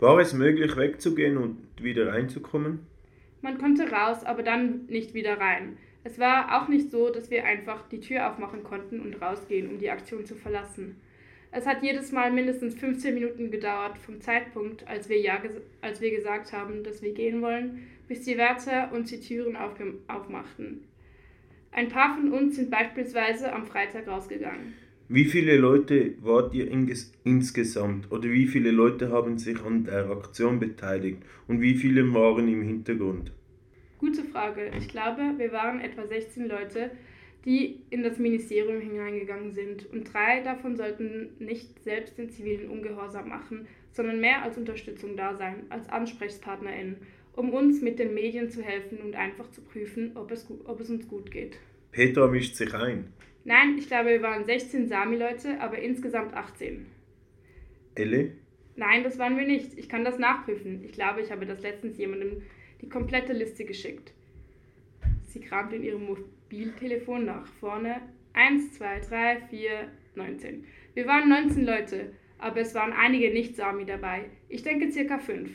War es möglich, wegzugehen und wieder reinzukommen? Man konnte raus, aber dann nicht wieder rein. Es war auch nicht so, dass wir einfach die Tür aufmachen konnten und rausgehen, um die Aktion zu verlassen. Es hat jedes Mal mindestens 15 Minuten gedauert vom Zeitpunkt, als wir, ja, als wir gesagt haben, dass wir gehen wollen, bis die Wärter uns die Türen aufmachten. Ein paar von uns sind beispielsweise am Freitag rausgegangen. Wie viele Leute wart ihr insgesamt oder wie viele Leute haben sich an der Aktion beteiligt und wie viele waren im Hintergrund? Gute Frage. Ich glaube, wir waren etwa 16 Leute, die in das Ministerium hineingegangen sind und drei davon sollten nicht selbst den zivilen Ungehorsam machen, sondern mehr als Unterstützung da sein, als AnsprechpartnerInnen um uns mit den Medien zu helfen und einfach zu prüfen, ob es, ob es uns gut geht. Petra mischt sich ein. Nein, ich glaube, wir waren 16 Sami-Leute, aber insgesamt 18. Elle? Nein, das waren wir nicht. Ich kann das nachprüfen. Ich glaube, ich habe das letztens jemandem die komplette Liste geschickt. Sie kramt in ihrem Mobiltelefon nach vorne. 1, 2, 3, 4, 19. Wir waren 19 Leute, aber es waren einige Nicht-Sami dabei. Ich denke circa 5.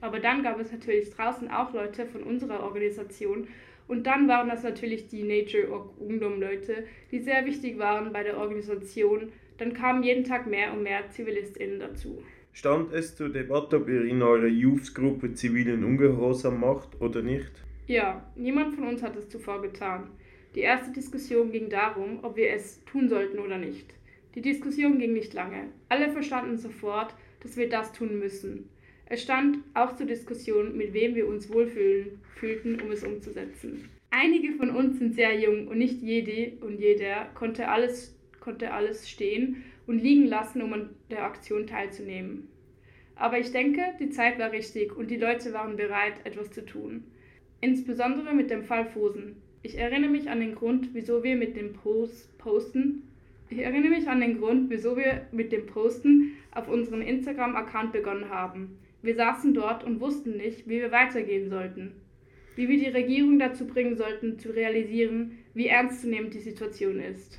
Aber dann gab es natürlich draußen auch Leute von unserer Organisation und dann waren das natürlich die Nature Ungdom Leute, die sehr wichtig waren bei der Organisation. Dann kamen jeden Tag mehr und mehr ZivilistInnen dazu. Stand es zur Debatte, ob ihr in eurer Youth-Gruppe zivilen Ungehorsam macht oder nicht? Ja, niemand von uns hat es zuvor getan. Die erste Diskussion ging darum, ob wir es tun sollten oder nicht. Die Diskussion ging nicht lange. Alle verstanden sofort, dass wir das tun müssen. Es stand auch zur Diskussion, mit wem wir uns wohlfühlen fühlten, um es umzusetzen. Einige von uns sind sehr jung und nicht jede und jeder konnte alles, konnte alles stehen und liegen lassen, um an der Aktion teilzunehmen. Aber ich denke, die Zeit war richtig und die Leute waren bereit, etwas zu tun. Insbesondere mit dem Fall Fosen. Ich erinnere mich an den Grund, wieso wir mit dem Post Posten ich erinnere mich an den Grund, wieso wir mit dem Posten auf unserem Instagram-Account begonnen haben. Wir saßen dort und wussten nicht, wie wir weitergehen sollten. Wie wir die Regierung dazu bringen sollten, zu realisieren, wie ernstzunehmend die Situation ist.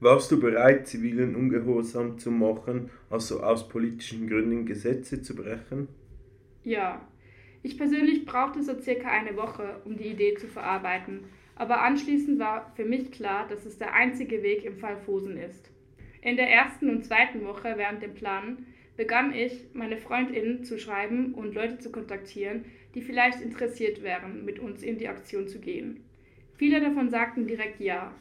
Warst du bereit, zivilen Ungehorsam zu machen, also aus politischen Gründen Gesetze zu brechen? Ja. Ich persönlich brauchte so circa eine Woche, um die Idee zu verarbeiten, aber anschließend war für mich klar, dass es der einzige Weg im Fall Fosen ist. In der ersten und zweiten Woche während dem Planen begann ich, meine Freundinnen zu schreiben und Leute zu kontaktieren, die vielleicht interessiert wären, mit uns in die Aktion zu gehen. Viele davon sagten direkt ja.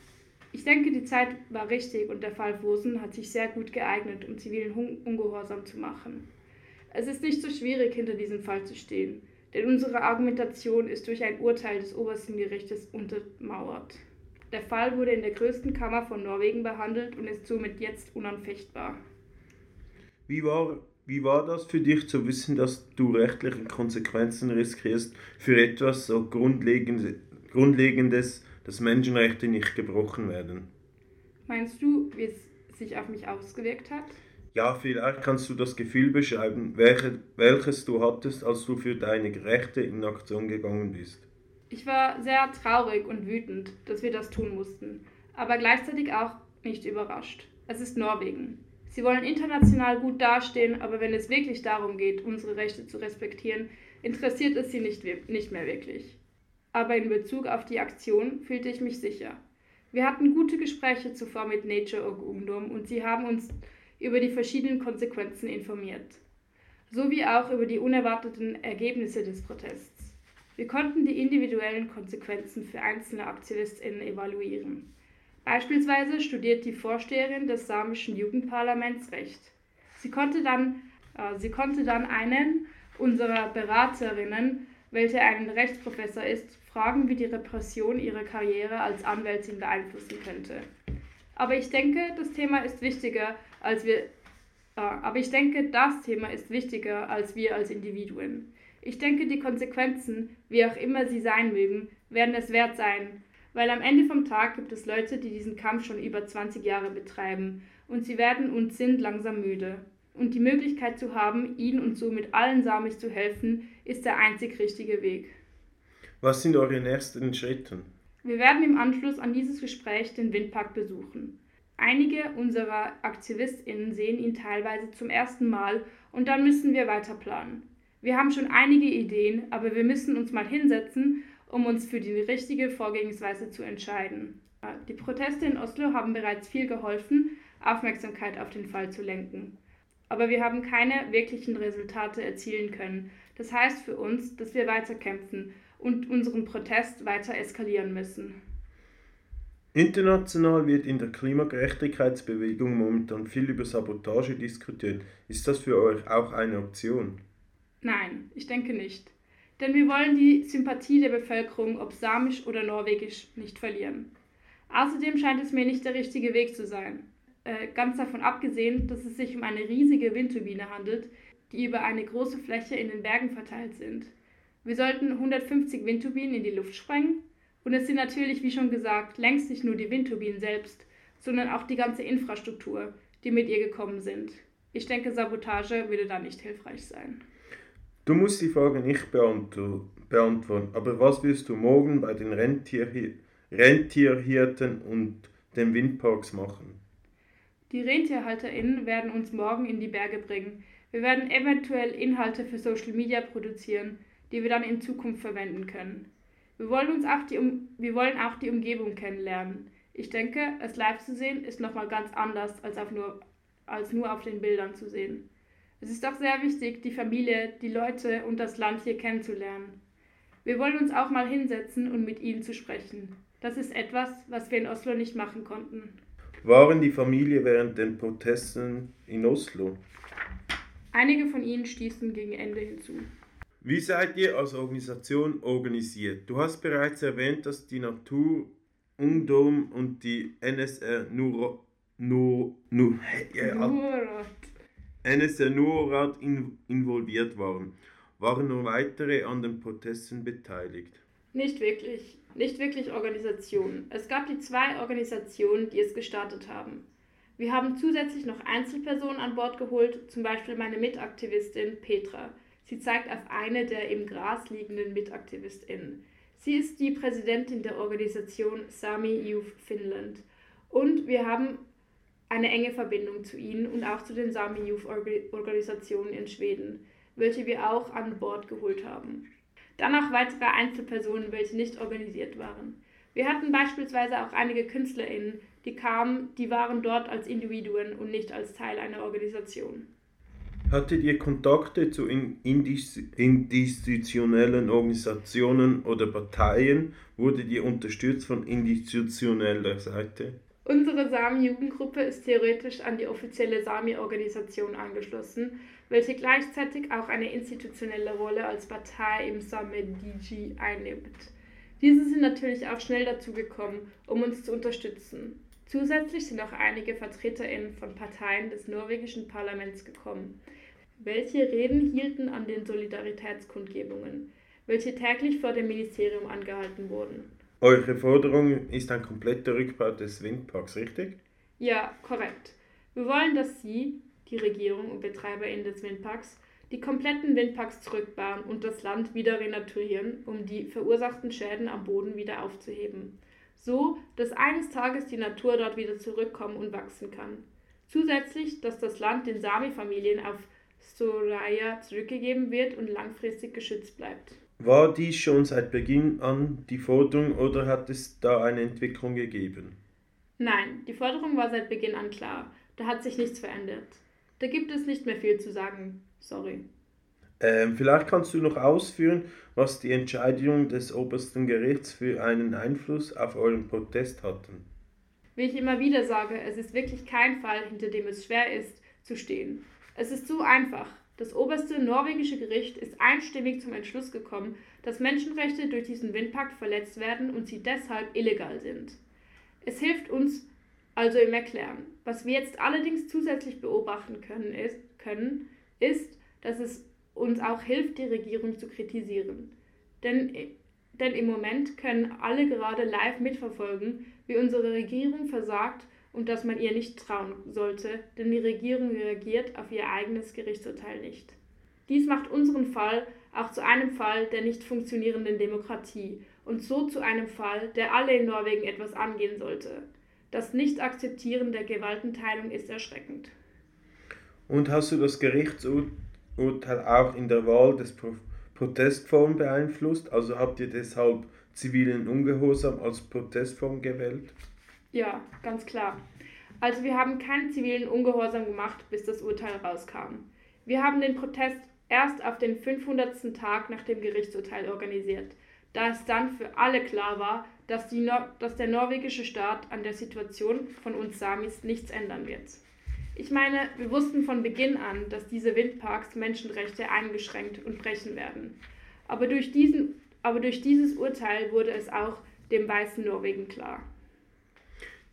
Ich denke, die Zeit war richtig und der Fall Wosen hat sich sehr gut geeignet, um zivilen Ungehorsam zu machen. Es ist nicht so schwierig, hinter diesem Fall zu stehen, denn unsere Argumentation ist durch ein Urteil des obersten Gerichtes untermauert. Der Fall wurde in der größten Kammer von Norwegen behandelt und ist somit jetzt unanfechtbar. Wie war, wie war das für dich zu wissen, dass du rechtliche Konsequenzen riskierst für etwas so Grundlegendes, Grundlegendes dass Menschenrechte nicht gebrochen werden? Meinst du, wie es sich auf mich ausgewirkt hat? Ja, vielleicht kannst du das Gefühl beschreiben, welche, welches du hattest, als du für deine Rechte in Aktion gegangen bist. Ich war sehr traurig und wütend, dass wir das tun mussten, aber gleichzeitig auch nicht überrascht. Es ist Norwegen. Sie wollen international gut dastehen, aber wenn es wirklich darum geht, unsere Rechte zu respektieren, interessiert es sie nicht, nicht mehr wirklich. Aber in Bezug auf die Aktion fühlte ich mich sicher. Wir hatten gute Gespräche zuvor mit Nature Ungdom und sie haben uns über die verschiedenen Konsequenzen informiert, sowie auch über die unerwarteten Ergebnisse des Protests. Wir konnten die individuellen Konsequenzen für einzelne AktivistInnen evaluieren. Beispielsweise studiert die Vorsteherin des samischen Jugendparlaments Recht. Sie konnte dann, äh, sie konnte dann einen unserer Beraterinnen, welche ein Rechtsprofessor ist, fragen, wie die Repression ihre Karriere als Anwältin beeinflussen könnte. Aber ich denke, das Thema ist wichtiger, als wir, äh, aber ich denke, das Thema ist wichtiger als wir als Individuen. Ich denke, die Konsequenzen, wie auch immer sie sein mögen, werden es wert sein, weil am Ende vom Tag gibt es Leute, die diesen Kampf schon über 20 Jahre betreiben und sie werden und sind langsam müde. Und die Möglichkeit zu haben, ihnen und somit allen Samis zu helfen, ist der einzig richtige Weg. Was sind eure nächsten Schritte? Wir werden im Anschluss an dieses Gespräch den Windpark besuchen. Einige unserer AktivistInnen sehen ihn teilweise zum ersten Mal und dann müssen wir weiter planen. Wir haben schon einige Ideen, aber wir müssen uns mal hinsetzen um uns für die richtige Vorgehensweise zu entscheiden. Die Proteste in Oslo haben bereits viel geholfen, Aufmerksamkeit auf den Fall zu lenken. Aber wir haben keine wirklichen Resultate erzielen können. Das heißt für uns, dass wir weiter kämpfen und unseren Protest weiter eskalieren müssen. International wird in der Klimagerechtigkeitsbewegung momentan viel über Sabotage diskutiert. Ist das für euch auch eine Option? Nein, ich denke nicht. Denn wir wollen die Sympathie der Bevölkerung, ob samisch oder norwegisch, nicht verlieren. Außerdem scheint es mir nicht der richtige Weg zu sein. Äh, ganz davon abgesehen, dass es sich um eine riesige Windturbine handelt, die über eine große Fläche in den Bergen verteilt sind. Wir sollten 150 Windturbinen in die Luft sprengen und es sind natürlich, wie schon gesagt, längst nicht nur die Windturbinen selbst, sondern auch die ganze Infrastruktur, die mit ihr gekommen sind. Ich denke, Sabotage würde da nicht hilfreich sein. Du musst die Frage nicht beantworten, aber was wirst du morgen bei den Rentierhirten und den Windparks machen? Die RentierhalterInnen werden uns morgen in die Berge bringen. Wir werden eventuell Inhalte für Social Media produzieren, die wir dann in Zukunft verwenden können. Wir wollen, uns auch die, um wir wollen auch die Umgebung kennenlernen. Ich denke, es live zu sehen ist nochmal ganz anders als, auf nur, als nur auf den Bildern zu sehen. Es ist auch sehr wichtig, die Familie, die Leute und das Land hier kennenzulernen. Wir wollen uns auch mal hinsetzen und mit ihnen zu sprechen. Das ist etwas, was wir in Oslo nicht machen konnten. Waren die Familie während den Protesten in Oslo? Einige von ihnen stießen gegen Ende hinzu. Wie seid ihr als Organisation organisiert? Du hast bereits erwähnt, dass die Natur Ungdom und die NSR nur, nur, nur, ja, NSR Nurrat in, involviert waren. Waren nur weitere an den Protesten beteiligt? Nicht wirklich. Nicht wirklich Organisationen. Es gab die zwei Organisationen, die es gestartet haben. Wir haben zusätzlich noch Einzelpersonen an Bord geholt, zum Beispiel meine Mitaktivistin Petra. Sie zeigt auf eine der im Gras liegenden MitaktivistInnen. Sie ist die Präsidentin der Organisation Sami Youth Finland. Und wir haben eine enge Verbindung zu ihnen und auch zu den Sami Youth Organisationen in Schweden, welche wir auch an Bord geholt haben. Dann noch weitere Einzelpersonen, welche nicht organisiert waren. Wir hatten beispielsweise auch einige KünstlerInnen, die kamen, die waren dort als Individuen und nicht als Teil einer Organisation. Hattet ihr Kontakte zu institutionellen Organisationen oder Parteien? Wurdet ihr unterstützt von institutioneller Seite? Unsere Sami-Jugendgruppe ist theoretisch an die offizielle Sami-Organisation angeschlossen, welche gleichzeitig auch eine institutionelle Rolle als Partei im Samediji einnimmt. Diese sind natürlich auch schnell dazu gekommen, um uns zu unterstützen. Zusätzlich sind auch einige VertreterInnen von Parteien des norwegischen Parlaments gekommen. Welche Reden hielten an den Solidaritätskundgebungen, welche täglich vor dem Ministerium angehalten wurden. Eure Forderung ist ein kompletter Rückbau des Windparks, richtig? Ja, korrekt. Wir wollen, dass Sie, die Regierung und BetreiberInnen des Windparks, die kompletten Windparks zurückbauen und das Land wieder renaturieren, um die verursachten Schäden am Boden wieder aufzuheben. So, dass eines Tages die Natur dort wieder zurückkommen und wachsen kann. Zusätzlich, dass das Land den Sami-Familien auf Soraya zurückgegeben wird und langfristig geschützt bleibt. War dies schon seit Beginn an die Forderung oder hat es da eine Entwicklung gegeben? Nein, die Forderung war seit Beginn an klar. Da hat sich nichts verändert. Da gibt es nicht mehr viel zu sagen. Sorry. Ähm, vielleicht kannst du noch ausführen, was die Entscheidung des obersten Gerichts für einen Einfluss auf euren Protest hatten. Wie ich immer wieder sage, es ist wirklich kein Fall, hinter dem es schwer ist, zu stehen. Es ist so einfach. Das oberste norwegische Gericht ist einstimmig zum Entschluss gekommen, dass Menschenrechte durch diesen Windpakt verletzt werden und sie deshalb illegal sind. Es hilft uns also im Erklären. Was wir jetzt allerdings zusätzlich beobachten können ist, können, ist, dass es uns auch hilft, die Regierung zu kritisieren. Denn, denn im Moment können alle gerade live mitverfolgen, wie unsere Regierung versagt und dass man ihr nicht trauen sollte, denn die Regierung reagiert auf ihr eigenes Gerichtsurteil nicht. Dies macht unseren Fall auch zu einem Fall der nicht funktionierenden Demokratie und so zu einem Fall, der alle in Norwegen etwas angehen sollte. Das Nicht-Akzeptieren der Gewaltenteilung ist erschreckend. Und hast du das Gerichtsurteil auch in der Wahl des Pro Protestform beeinflusst? Also habt ihr deshalb zivilen Ungehorsam als Protestform gewählt? Ja, ganz klar. Also wir haben keinen zivilen Ungehorsam gemacht, bis das Urteil rauskam. Wir haben den Protest erst auf den 500. Tag nach dem Gerichtsurteil organisiert, da es dann für alle klar war, dass, no dass der norwegische Staat an der Situation von uns Samis nichts ändern wird. Ich meine, wir wussten von Beginn an, dass diese Windparks Menschenrechte eingeschränkt und brechen werden. Aber durch, diesen, aber durch dieses Urteil wurde es auch dem weißen Norwegen klar.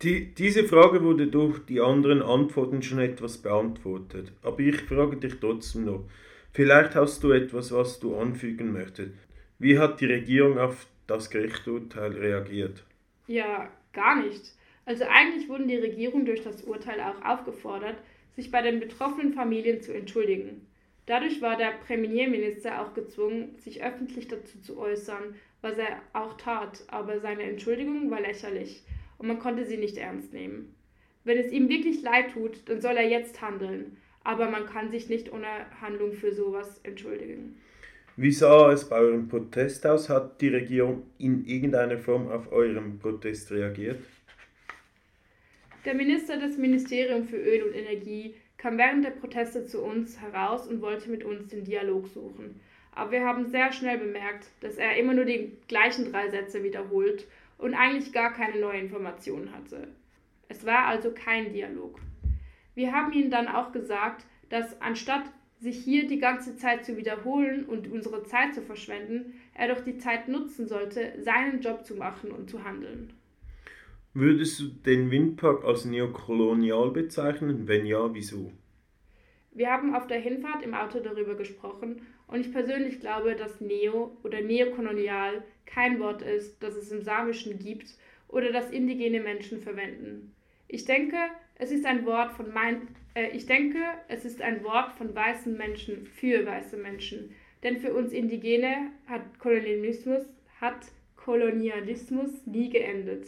Die, diese Frage wurde durch die anderen Antworten schon etwas beantwortet, aber ich frage dich trotzdem noch. Vielleicht hast du etwas, was du anfügen möchtest. Wie hat die Regierung auf das Gerichtsurteil reagiert? Ja, gar nicht. Also eigentlich wurden die Regierung durch das Urteil auch aufgefordert, sich bei den betroffenen Familien zu entschuldigen. Dadurch war der Premierminister auch gezwungen, sich öffentlich dazu zu äußern, was er auch tat, aber seine Entschuldigung war lächerlich und man konnte sie nicht ernst nehmen. Wenn es ihm wirklich leid tut, dann soll er jetzt handeln, aber man kann sich nicht ohne Handlung für sowas entschuldigen. Wie sah es bei eurem Protest aus? Hat die Regierung in irgendeiner Form auf euren Protest reagiert? Der Minister des Ministeriums für Öl und Energie kam während der Proteste zu uns heraus und wollte mit uns den Dialog suchen. Aber wir haben sehr schnell bemerkt, dass er immer nur die gleichen drei Sätze wiederholt und eigentlich gar keine neuen Informationen hatte. Es war also kein Dialog. Wir haben ihm dann auch gesagt, dass anstatt sich hier die ganze Zeit zu wiederholen und unsere Zeit zu verschwenden, er doch die Zeit nutzen sollte, seinen Job zu machen und zu handeln. Würdest du den Windpark als neokolonial bezeichnen? Wenn ja, wieso? Wir haben auf der Hinfahrt im Auto darüber gesprochen und ich persönlich glaube, dass Neo oder neokolonial kein Wort ist, das es im Samischen gibt oder das indigene Menschen verwenden. Ich denke, es ist ein Wort von mein, äh, ich denke, es ist ein Wort von weißen Menschen für weiße Menschen, denn für uns Indigene hat Kolonialismus hat Kolonialismus nie geendet.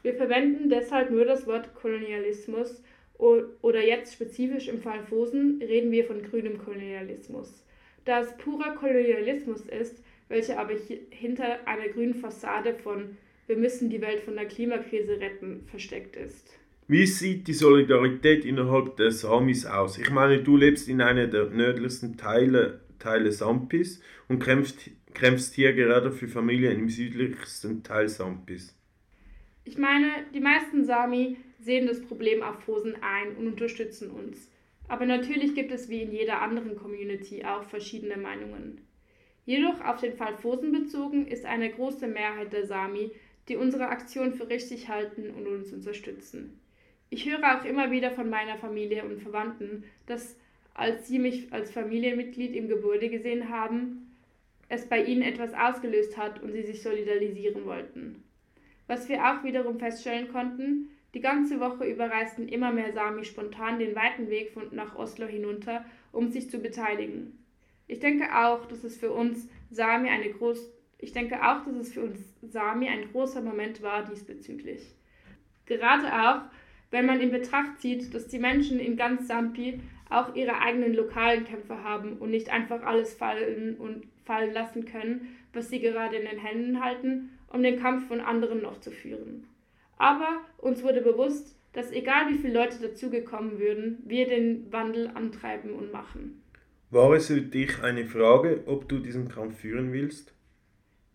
Wir verwenden deshalb nur das Wort Kolonialismus oder jetzt spezifisch im Fall Fosen reden wir von grünem Kolonialismus. Da es purer Kolonialismus ist, welcher aber hinter einer grünen Fassade von wir müssen die Welt von der Klimakrise retten versteckt ist. Wie sieht die Solidarität innerhalb der Samis aus? Ich meine, du lebst in einer der nördlichsten Teile, Teile Sampis und kämpfst, kämpfst hier gerade für Familien im südlichsten Teil Sampis. Ich meine, die meisten Sami sehen das Problem auf Fosen ein und unterstützen uns. Aber natürlich gibt es wie in jeder anderen Community auch verschiedene Meinungen. Jedoch auf den Fall Fosen bezogen ist eine große Mehrheit der Sami, die unsere Aktion für richtig halten und uns unterstützen. Ich höre auch immer wieder von meiner Familie und Verwandten, dass als sie mich als Familienmitglied im Gebäude gesehen haben, es bei ihnen etwas ausgelöst hat und sie sich solidarisieren wollten. Was wir auch wiederum feststellen konnten, die ganze Woche über reisten immer mehr Sami spontan den weiten Weg von nach Oslo hinunter, um sich zu beteiligen. Ich denke auch, dass es für uns Sami eine groß ich denke auch, dass es für uns Sami ein großer Moment war diesbezüglich. Gerade auch, wenn man in Betracht zieht, dass die Menschen in ganz Sampi auch ihre eigenen lokalen Kämpfe haben und nicht einfach alles fallen und fallen lassen können, was sie gerade in den Händen halten um den Kampf von anderen noch zu führen. Aber uns wurde bewusst, dass egal wie viele Leute dazugekommen würden, wir den Wandel antreiben und machen. War es für dich eine Frage, ob du diesen Kampf führen willst?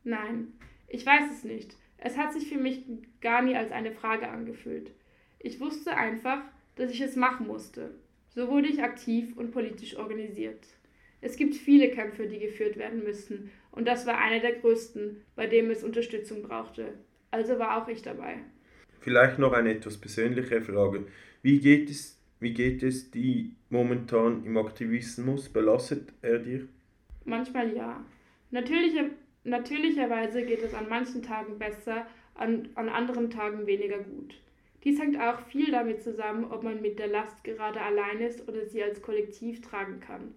Nein, ich weiß es nicht. Es hat sich für mich gar nie als eine Frage angefühlt. Ich wusste einfach, dass ich es machen musste. So wurde ich aktiv und politisch organisiert. Es gibt viele Kämpfe, die geführt werden müssen, und das war einer der größten, bei dem es Unterstützung brauchte. Also war auch ich dabei. Vielleicht noch eine etwas persönliche Frage. Wie geht es, wie geht es dir momentan im Aktivismus? Belastet er dir? Manchmal ja. Natürliche, natürlicherweise geht es an manchen Tagen besser, an, an anderen Tagen weniger gut. Dies hängt auch viel damit zusammen, ob man mit der Last gerade allein ist oder sie als Kollektiv tragen kann.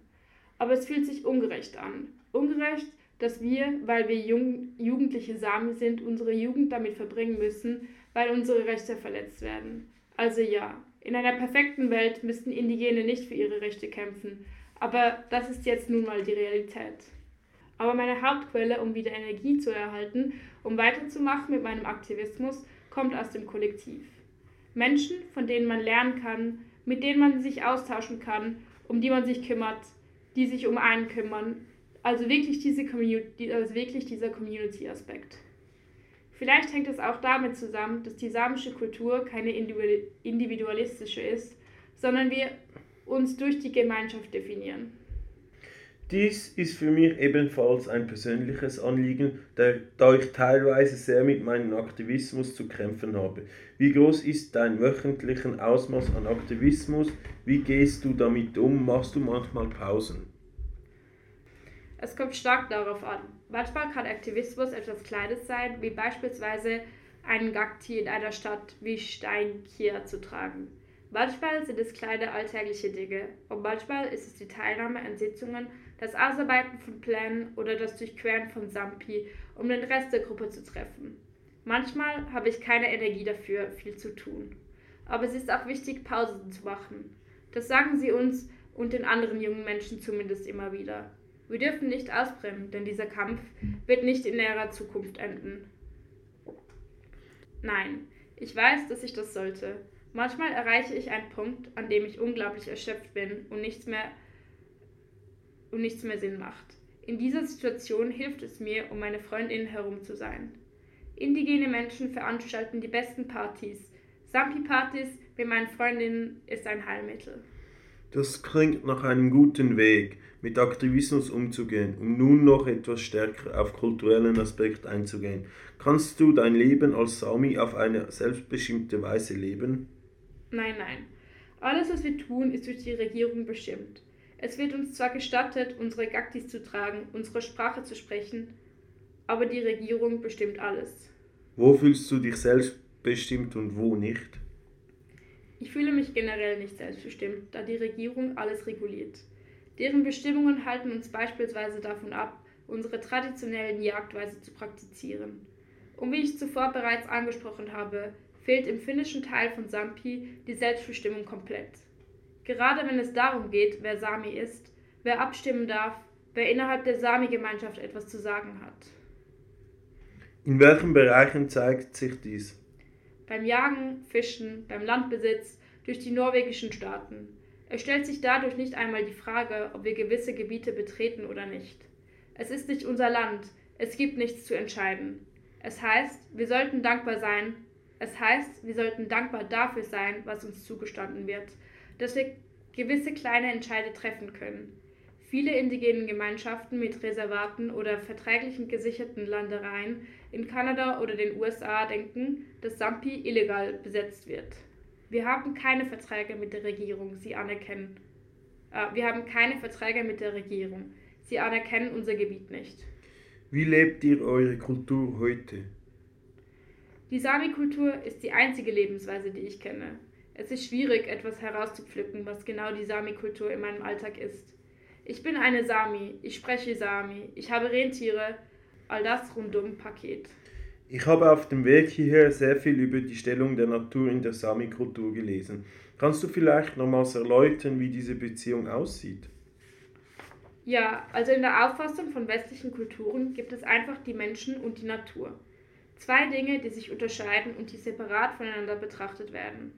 Aber es fühlt sich ungerecht an. Ungerecht, dass wir, weil wir jung, jugendliche Samen sind, unsere Jugend damit verbringen müssen, weil unsere Rechte verletzt werden. Also ja, in einer perfekten Welt müssten Indigene nicht für ihre Rechte kämpfen, aber das ist jetzt nun mal die Realität. Aber meine Hauptquelle, um wieder Energie zu erhalten, um weiterzumachen mit meinem Aktivismus, kommt aus dem Kollektiv. Menschen, von denen man lernen kann, mit denen man sich austauschen kann, um die man sich kümmert, die sich um einen kümmern. Also wirklich, diese Community, also wirklich dieser Community-Aspekt. Vielleicht hängt es auch damit zusammen, dass die samische Kultur keine individualistische ist, sondern wir uns durch die Gemeinschaft definieren. Dies ist für mich ebenfalls ein persönliches Anliegen, da ich teilweise sehr mit meinem Aktivismus zu kämpfen habe. Wie groß ist dein wöchentliches Ausmaß an Aktivismus? Wie gehst du damit um? Machst du manchmal Pausen? Es kommt stark darauf an. Manchmal kann Aktivismus etwas Kleines sein, wie beispielsweise einen Gakti in einer Stadt wie Steinkier zu tragen. Manchmal sind es kleine alltägliche Dinge und manchmal ist es die Teilnahme an Sitzungen, das Ausarbeiten von Plänen oder das Durchqueren von Sampi, um den Rest der Gruppe zu treffen. Manchmal habe ich keine Energie dafür, viel zu tun. Aber es ist auch wichtig, Pausen zu machen. Das sagen sie uns und den anderen jungen Menschen zumindest immer wieder. Wir dürfen nicht ausbrennen, denn dieser Kampf wird nicht in näherer Zukunft enden. Nein, ich weiß, dass ich das sollte. Manchmal erreiche ich einen Punkt, an dem ich unglaublich erschöpft bin und nichts mehr und nichts mehr Sinn macht. In dieser Situation hilft es mir, um meine Freundinnen herum zu sein. Indigene Menschen veranstalten die besten Partys. Sampi-Partys mit meinen Freundinnen ist ein Heilmittel. Das klingt nach einem guten Weg, mit Aktivismus umzugehen, um nun noch etwas stärker auf kulturellen Aspekt einzugehen. Kannst du dein Leben als Sami auf eine selbstbestimmte Weise leben? Nein, nein. Alles, was wir tun, ist durch die Regierung bestimmt. Es wird uns zwar gestattet, unsere Gaktis zu tragen, unsere Sprache zu sprechen, aber die Regierung bestimmt alles. Wo fühlst du dich selbstbestimmt und wo nicht? Ich fühle mich generell nicht selbstbestimmt, da die Regierung alles reguliert. Deren Bestimmungen halten uns beispielsweise davon ab, unsere traditionellen Jagdweise zu praktizieren. Und wie ich zuvor bereits angesprochen habe, fehlt im finnischen Teil von Sampi die Selbstbestimmung komplett. Gerade wenn es darum geht, wer Sami ist, wer abstimmen darf, wer innerhalb der Sami-Gemeinschaft etwas zu sagen hat. In welchen Bereichen zeigt sich dies? Beim Jagen, Fischen, beim Landbesitz, durch die norwegischen Staaten. Es stellt sich dadurch nicht einmal die Frage, ob wir gewisse Gebiete betreten oder nicht. Es ist nicht unser Land, es gibt nichts zu entscheiden. Es heißt, wir sollten dankbar sein, es heißt, wir sollten dankbar dafür sein, was uns zugestanden wird, dass wir gewisse kleine Entscheide treffen können. Viele indigenen Gemeinschaften mit Reservaten oder verträglichen gesicherten Landereien in Kanada oder den USA denken, dass Sampi illegal besetzt wird. Wir haben keine Verträge mit der Regierung, sie anerkennen. Äh, wir haben keine Verträge mit der Regierung. Sie anerkennen unser Gebiet nicht. Wie lebt ihr eure Kultur heute? Die Sami-Kultur ist die einzige Lebensweise, die ich kenne. Es ist schwierig, etwas herauszupflücken, was genau die Sami-Kultur in meinem Alltag ist. Ich bin eine Sami, ich spreche Sami, ich habe Rentiere, all das rundum Paket. Ich habe auf dem Weg hierher sehr viel über die Stellung der Natur in der Sami-Kultur gelesen. Kannst du vielleicht nochmals erläutern, wie diese Beziehung aussieht? Ja, also in der Auffassung von westlichen Kulturen gibt es einfach die Menschen und die Natur. Zwei Dinge, die sich unterscheiden und die separat voneinander betrachtet werden.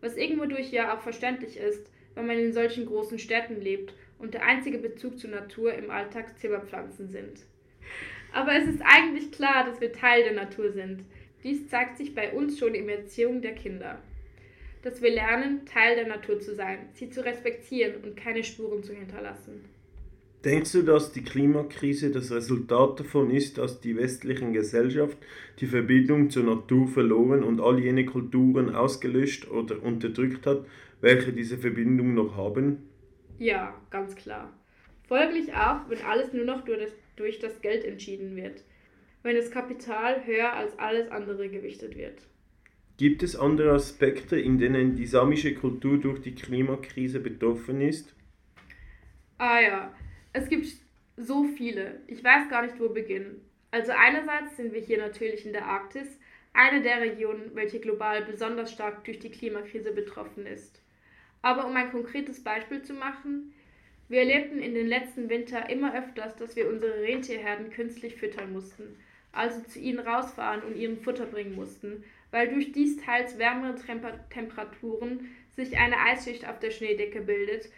Was irgendwo durch ja auch verständlich ist, wenn man in solchen großen Städten lebt und der einzige Bezug zur Natur im Alltag Zimmerpflanzen sind. Aber es ist eigentlich klar, dass wir Teil der Natur sind. Dies zeigt sich bei uns schon in der Erziehung der Kinder. Dass wir lernen, Teil der Natur zu sein, sie zu respektieren und keine Spuren zu hinterlassen. Denkst du, dass die Klimakrise das Resultat davon ist, dass die westliche Gesellschaft die Verbindung zur Natur verloren und all jene Kulturen ausgelöscht oder unterdrückt hat, welche diese Verbindung noch haben? Ja, ganz klar. Folglich auch, wenn alles nur noch durch das, durch das Geld entschieden wird, wenn das Kapital höher als alles andere gewichtet wird. Gibt es andere Aspekte, in denen die samische Kultur durch die Klimakrise betroffen ist? Ah ja, es gibt so viele. Ich weiß gar nicht, wo beginnen. Also einerseits sind wir hier natürlich in der Arktis, eine der Regionen, welche global besonders stark durch die Klimakrise betroffen ist. Aber um ein konkretes Beispiel zu machen, wir erlebten in den letzten Winter immer öfters, dass wir unsere Rentierherden künstlich füttern mussten, also zu ihnen rausfahren und ihnen Futter bringen mussten, weil durch dies teils wärmere Temperaturen sich eine Eisschicht auf der Schneedecke bildet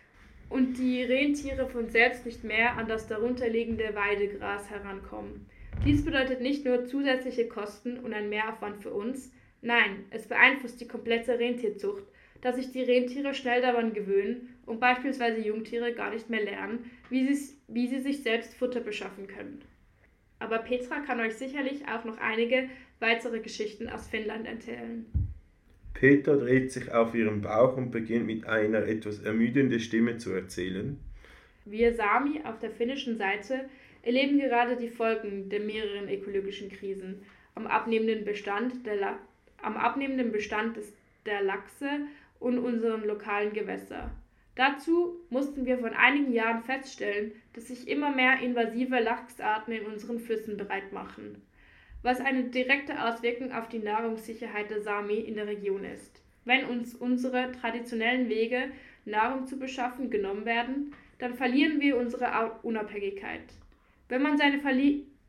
und die Rentiere von selbst nicht mehr an das darunterliegende Weidegras herankommen. Dies bedeutet nicht nur zusätzliche Kosten und ein Mehraufwand für uns, nein, es beeinflusst die komplette Rentierzucht, dass sich die Rentiere schnell daran gewöhnen und beispielsweise Jungtiere gar nicht mehr lernen, wie sie, wie sie sich selbst Futter beschaffen können. Aber Petra kann euch sicherlich auch noch einige weitere Geschichten aus Finnland erzählen. Peter dreht sich auf ihren Bauch und beginnt mit einer etwas ermüdenden Stimme zu erzählen. Wir Sami auf der finnischen Seite erleben gerade die Folgen der mehreren ökologischen Krisen am abnehmenden Bestand, der La am abnehmenden Bestand des, der Lachse und unseren lokalen Gewässer. Dazu mussten wir vor einigen Jahren feststellen, dass sich immer mehr invasive Lachsarten in unseren Flüssen bereit machen, was eine direkte Auswirkung auf die Nahrungssicherheit der Sami in der Region ist. Wenn uns unsere traditionellen Wege, Nahrung zu beschaffen, genommen werden, dann verlieren wir unsere Unabhängigkeit. Wenn man seine,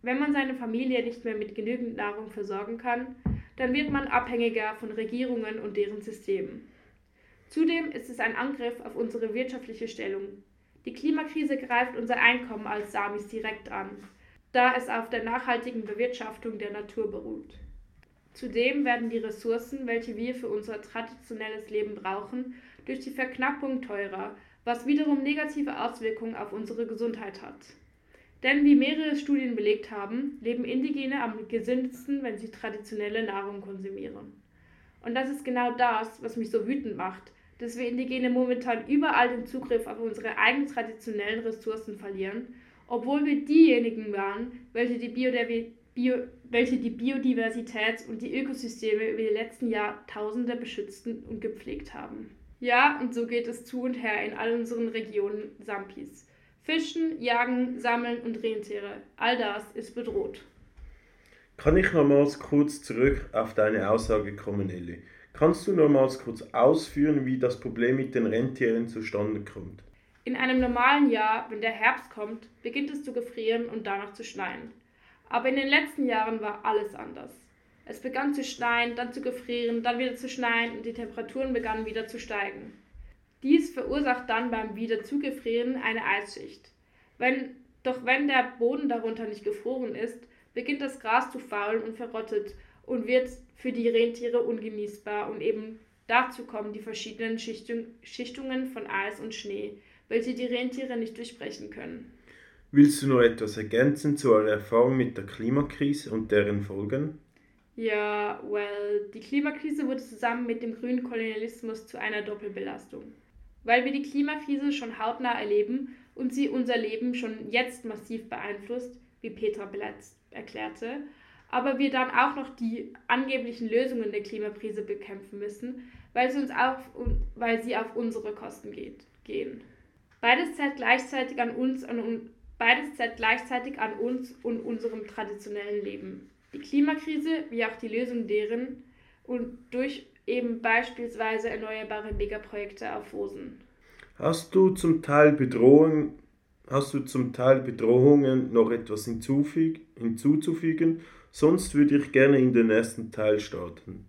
wenn man seine Familie nicht mehr mit genügend Nahrung versorgen kann, dann wird man abhängiger von Regierungen und deren Systemen. Zudem ist es ein Angriff auf unsere wirtschaftliche Stellung. Die Klimakrise greift unser Einkommen als Samis direkt an, da es auf der nachhaltigen Bewirtschaftung der Natur beruht. Zudem werden die Ressourcen, welche wir für unser traditionelles Leben brauchen, durch die Verknappung teurer, was wiederum negative Auswirkungen auf unsere Gesundheit hat. Denn wie mehrere Studien belegt haben, leben Indigene am gesündesten, wenn sie traditionelle Nahrung konsumieren. Und das ist genau das, was mich so wütend macht, dass wir Indigene momentan überall den Zugriff auf unsere eigenen traditionellen Ressourcen verlieren, obwohl wir diejenigen waren, welche die, Bio welche die Biodiversität und die Ökosysteme über die letzten Jahrtausende beschützten und gepflegt haben. Ja, und so geht es zu und her in all unseren Regionen Sampis. Fischen, Jagen, Sammeln und Rentiere, all das ist bedroht. Kann ich nochmals kurz zurück auf deine Aussage kommen, Elli? Kannst du nochmals kurz ausführen, wie das Problem mit den Rentieren zustande kommt? In einem normalen Jahr, wenn der Herbst kommt, beginnt es zu gefrieren und danach zu schneien. Aber in den letzten Jahren war alles anders. Es begann zu schneien, dann zu gefrieren, dann wieder zu schneien und die Temperaturen begannen wieder zu steigen. Dies verursacht dann beim Wiederzugefrieren eine Eisschicht. Wenn, doch wenn der Boden darunter nicht gefroren ist, beginnt das Gras zu faulen und verrottet und wird für die Rentiere ungenießbar und eben dazu kommen die verschiedenen Schichtung, Schichtungen von Eis und Schnee, welche die Rentiere nicht durchbrechen können. Willst du noch etwas ergänzen zu eurer Erfahrung mit der Klimakrise und deren Folgen? Ja, well, die Klimakrise wurde zusammen mit dem grünen Kolonialismus zu einer Doppelbelastung weil wir die Klimakrise schon hautnah erleben und sie unser Leben schon jetzt massiv beeinflusst, wie Petra Beletz erklärte, aber wir dann auch noch die angeblichen Lösungen der Klimakrise bekämpfen müssen, weil sie, uns auf, weil sie auf unsere Kosten geht, gehen. Beides zählt gleichzeitig an uns und beides zählt gleichzeitig an uns und unserem traditionellen Leben. Die Klimakrise wie auch die Lösung deren und durch eben beispielsweise erneuerbare Megaprojekte auf Rosen. Hast du zum Teil Bedrohungen, hast du zum Teil Bedrohungen noch etwas hinzuzufügen? Sonst würde ich gerne in den ersten Teil starten.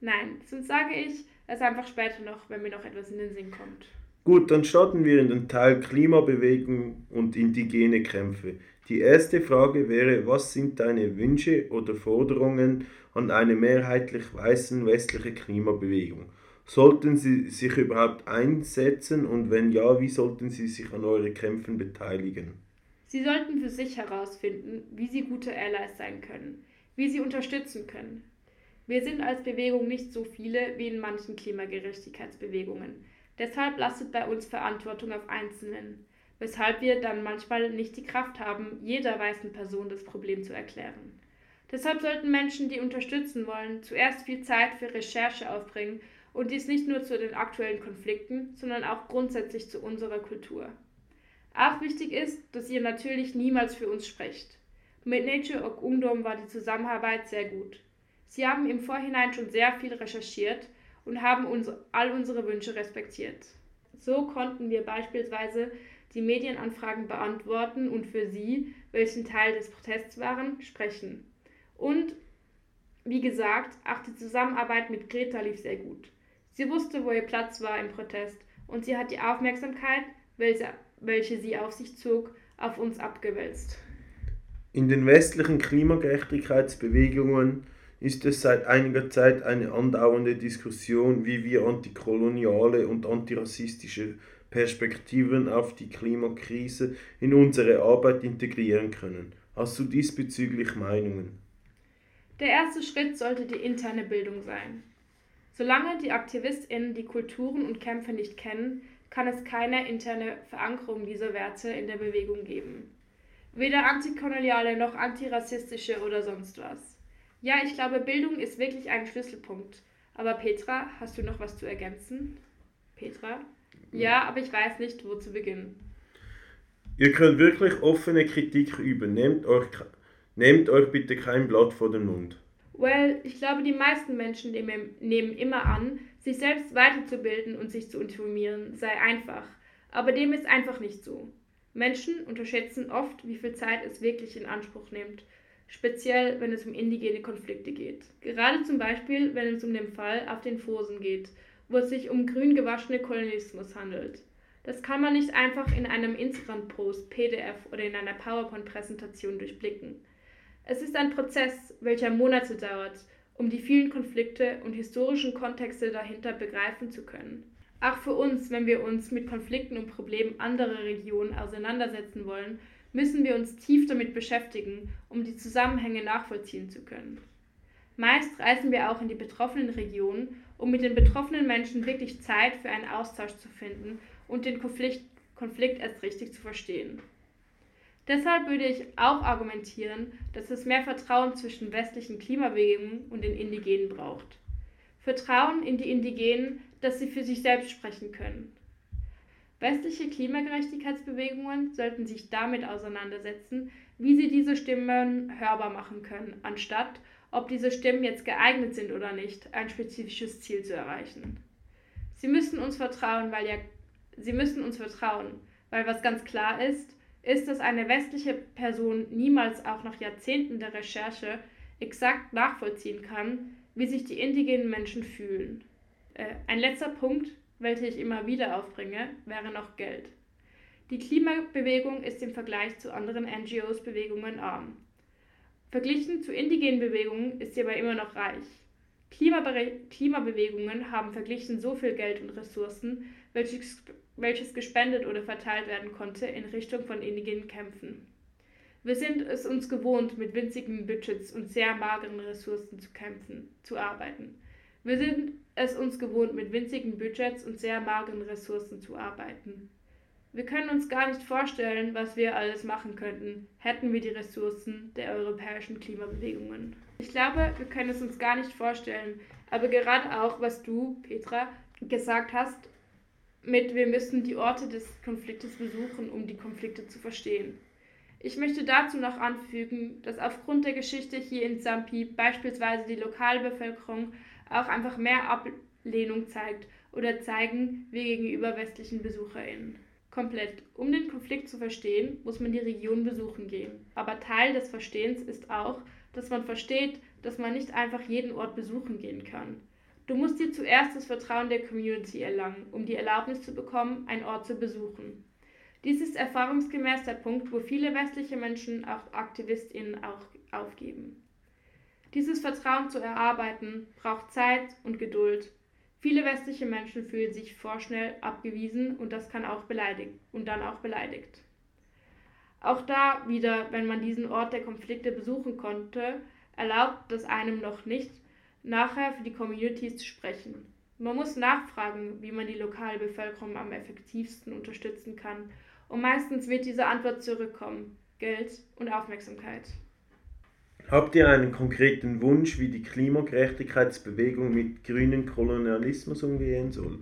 Nein, sonst sage ich es einfach später noch, wenn mir noch etwas in den Sinn kommt. Gut, dann starten wir in den Teil Klimabewegung und indigene Kämpfe. Die erste Frage wäre, was sind deine Wünsche oder Forderungen an eine mehrheitlich weißen westliche Klimabewegung? Sollten sie sich überhaupt einsetzen und wenn ja, wie sollten sie sich an euren Kämpfen beteiligen? Sie sollten für sich herausfinden, wie sie gute Allies sein können, wie sie unterstützen können. Wir sind als Bewegung nicht so viele wie in manchen Klimagerechtigkeitsbewegungen. Deshalb lastet bei uns Verantwortung auf Einzelnen, weshalb wir dann manchmal nicht die Kraft haben, jeder weißen Person das Problem zu erklären. Deshalb sollten Menschen, die unterstützen wollen, zuerst viel Zeit für Recherche aufbringen und dies nicht nur zu den aktuellen Konflikten, sondern auch grundsätzlich zu unserer Kultur. Auch wichtig ist, dass ihr natürlich niemals für uns sprecht. Mit Nature Ok Ungdom war die Zusammenarbeit sehr gut. Sie haben im Vorhinein schon sehr viel recherchiert und haben uns all unsere Wünsche respektiert. So konnten wir beispielsweise die Medienanfragen beantworten und für sie, welchen Teil des Protests waren, sprechen. Und wie gesagt, auch die Zusammenarbeit mit Greta lief sehr gut. Sie wusste, wo ihr Platz war im Protest und sie hat die Aufmerksamkeit, welche, welche sie auf sich zog, auf uns abgewälzt. In den westlichen Klimagerechtigkeitsbewegungen ist es seit einiger Zeit eine andauernde Diskussion, wie wir antikoloniale und antirassistische Perspektiven auf die Klimakrise in unsere Arbeit integrieren können. Hast du diesbezüglich Meinungen? Der erste Schritt sollte die interne Bildung sein. Solange die AktivistInnen die Kulturen und Kämpfe nicht kennen, kann es keine interne Verankerung dieser Werte in der Bewegung geben. Weder antikoloniale noch antirassistische oder sonst was. Ja, ich glaube, Bildung ist wirklich ein Schlüsselpunkt. Aber Petra, hast du noch was zu ergänzen? Petra? Ja, aber ich weiß nicht, wo zu beginnen. Ihr könnt wirklich offene Kritik üben. Nehmt euch, nehmt euch bitte kein Blatt vor den Mund. Well, ich glaube, die meisten Menschen nehmen, immer an, sich selbst weiterzubilden und sich zu informieren sei einfach. Aber dem ist einfach nicht so. Menschen unterschätzen oft, wie viel Zeit es wirklich in Anspruch nimmt, speziell wenn es um indigene Konflikte geht. Gerade zum Beispiel, wenn es um den Fall auf den Fosen geht, wo es sich um grün gewaschene Kolonialismus handelt. Das kann man nicht einfach in einem Instagram-Post, PDF oder in einer PowerPoint-Präsentation durchblicken. Es ist ein Prozess, welcher Monate dauert, um die vielen Konflikte und historischen Kontexte dahinter begreifen zu können. Auch für uns, wenn wir uns mit Konflikten und Problemen anderer Regionen auseinandersetzen wollen, müssen wir uns tief damit beschäftigen, um die Zusammenhänge nachvollziehen zu können. Meist reisen wir auch in die betroffenen Regionen, um mit den betroffenen Menschen wirklich Zeit für einen Austausch zu finden und den Konflikt, Konflikt erst richtig zu verstehen. Deshalb würde ich auch argumentieren, dass es mehr Vertrauen zwischen westlichen Klimabewegungen und den Indigenen braucht. Vertrauen in die Indigenen, dass sie für sich selbst sprechen können. Westliche Klimagerechtigkeitsbewegungen sollten sich damit auseinandersetzen, wie sie diese Stimmen hörbar machen können, anstatt ob diese Stimmen jetzt geeignet sind oder nicht, ein spezifisches Ziel zu erreichen. Sie müssen uns vertrauen, weil ja Sie müssen uns vertrauen, weil was ganz klar ist, ist, dass eine westliche Person niemals auch nach Jahrzehnten der Recherche exakt nachvollziehen kann, wie sich die indigenen Menschen fühlen. Äh, ein letzter Punkt, welchen ich immer wieder aufbringe, wäre noch Geld. Die Klimabewegung ist im Vergleich zu anderen NGOs-Bewegungen arm. Verglichen zu indigenen Bewegungen ist sie aber immer noch reich. Klimabe Klimabewegungen haben verglichen so viel Geld und Ressourcen, welches welches gespendet oder verteilt werden konnte, in Richtung von indigenen Kämpfen. Wir sind es uns gewohnt, mit winzigen Budgets und sehr mageren Ressourcen zu kämpfen, zu arbeiten. Wir sind es uns gewohnt, mit winzigen Budgets und sehr mageren Ressourcen zu arbeiten. Wir können uns gar nicht vorstellen, was wir alles machen könnten, hätten wir die Ressourcen der europäischen Klimabewegungen. Ich glaube, wir können es uns gar nicht vorstellen, aber gerade auch, was du, Petra, gesagt hast, mit wir müssen die Orte des Konfliktes besuchen, um die Konflikte zu verstehen. Ich möchte dazu noch anfügen, dass aufgrund der Geschichte hier in Zampi beispielsweise die Lokalbevölkerung auch einfach mehr Ablehnung zeigt oder zeigen wir gegenüber westlichen BesucherInnen. Komplett. Um den Konflikt zu verstehen, muss man die Region besuchen gehen. Aber Teil des Verstehens ist auch, dass man versteht, dass man nicht einfach jeden Ort besuchen gehen kann. Du musst dir zuerst das Vertrauen der Community erlangen, um die Erlaubnis zu bekommen, einen Ort zu besuchen. Dies ist erfahrungsgemäß der Punkt, wo viele westliche Menschen, auch AktivistInnen, auch aufgeben. Dieses Vertrauen zu erarbeiten braucht Zeit und Geduld. Viele westliche Menschen fühlen sich vorschnell abgewiesen und das kann auch beleidigt und dann auch beleidigt. Auch da wieder, wenn man diesen Ort der Konflikte besuchen konnte, erlaubt das einem noch nicht, nachher für die Communities zu sprechen. Man muss nachfragen, wie man die lokale Bevölkerung am effektivsten unterstützen kann. Und meistens wird diese Antwort zurückkommen. Geld und Aufmerksamkeit. Habt ihr einen konkreten Wunsch, wie die Klimagerechtigkeitsbewegung mit grünen Kolonialismus umgehen soll?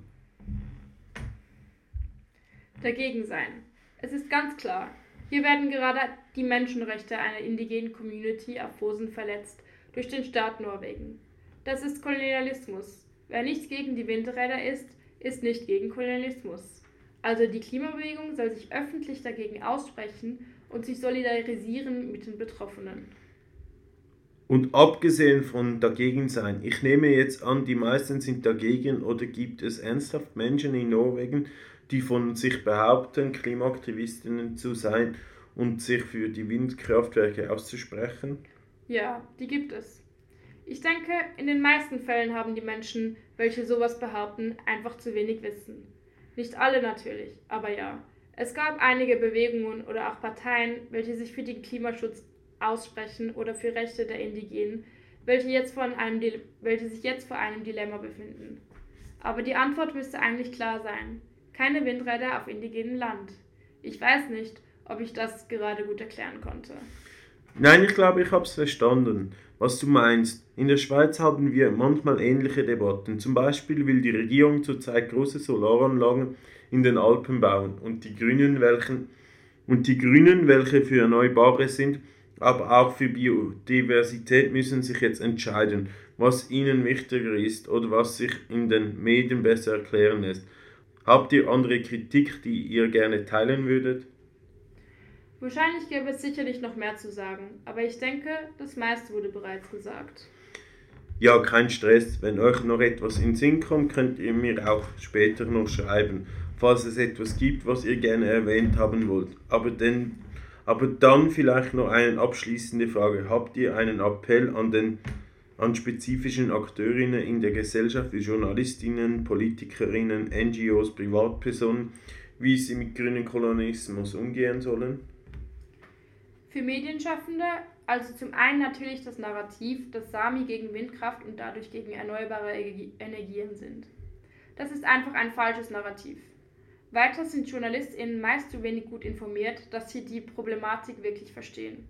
Dagegen sein. Es ist ganz klar, hier werden gerade die Menschenrechte einer indigenen Community auf Fosen verletzt durch den Staat Norwegen. Das ist Kolonialismus. Wer nichts gegen die Windräder ist, ist nicht gegen Kolonialismus. Also die Klimabewegung soll sich öffentlich dagegen aussprechen und sich solidarisieren mit den Betroffenen. Und abgesehen von dagegen sein, ich nehme jetzt an, die meisten sind dagegen oder gibt es ernsthaft Menschen in Norwegen, die von sich behaupten, Klimaaktivistinnen zu sein und sich für die Windkraftwerke auszusprechen? Ja, die gibt es. Ich denke, in den meisten Fällen haben die Menschen, welche sowas behaupten, einfach zu wenig Wissen. Nicht alle natürlich, aber ja. Es gab einige Bewegungen oder auch Parteien, welche sich für den Klimaschutz aussprechen oder für Rechte der Indigenen, welche, jetzt von einem welche sich jetzt vor einem Dilemma befinden. Aber die Antwort müsste eigentlich klar sein. Keine Windräder auf indigenem Land. Ich weiß nicht, ob ich das gerade gut erklären konnte. Nein, ich glaube, ich habe es verstanden, was du meinst. In der Schweiz haben wir manchmal ähnliche Debatten. Zum Beispiel will die Regierung zurzeit große Solaranlagen in den Alpen bauen und die Grünen, welchen, und die Grünen, welche für Erneuerbare sind, aber auch für Biodiversität, müssen sich jetzt entscheiden, was ihnen wichtiger ist oder was sich in den Medien besser erklären lässt. Habt ihr andere Kritik, die ihr gerne teilen würdet? Wahrscheinlich gäbe es sicherlich noch mehr zu sagen, aber ich denke, das meiste wurde bereits gesagt. Ja, kein Stress. Wenn euch noch etwas in Sinn kommt, könnt ihr mir auch später noch schreiben, falls es etwas gibt, was ihr gerne erwähnt haben wollt. Aber, denn, aber dann vielleicht noch eine abschließende Frage. Habt ihr einen Appell an den an spezifischen Akteurinnen in der Gesellschaft wie Journalistinnen, Politikerinnen, NGOs, Privatpersonen, wie sie mit grünen Kolonismus umgehen sollen? Für Medienschaffende also zum einen natürlich das Narrativ, dass Sami gegen Windkraft und dadurch gegen erneuerbare Energien sind. Das ist einfach ein falsches Narrativ. Weiter sind JournalistInnen meist zu wenig gut informiert, dass sie die Problematik wirklich verstehen.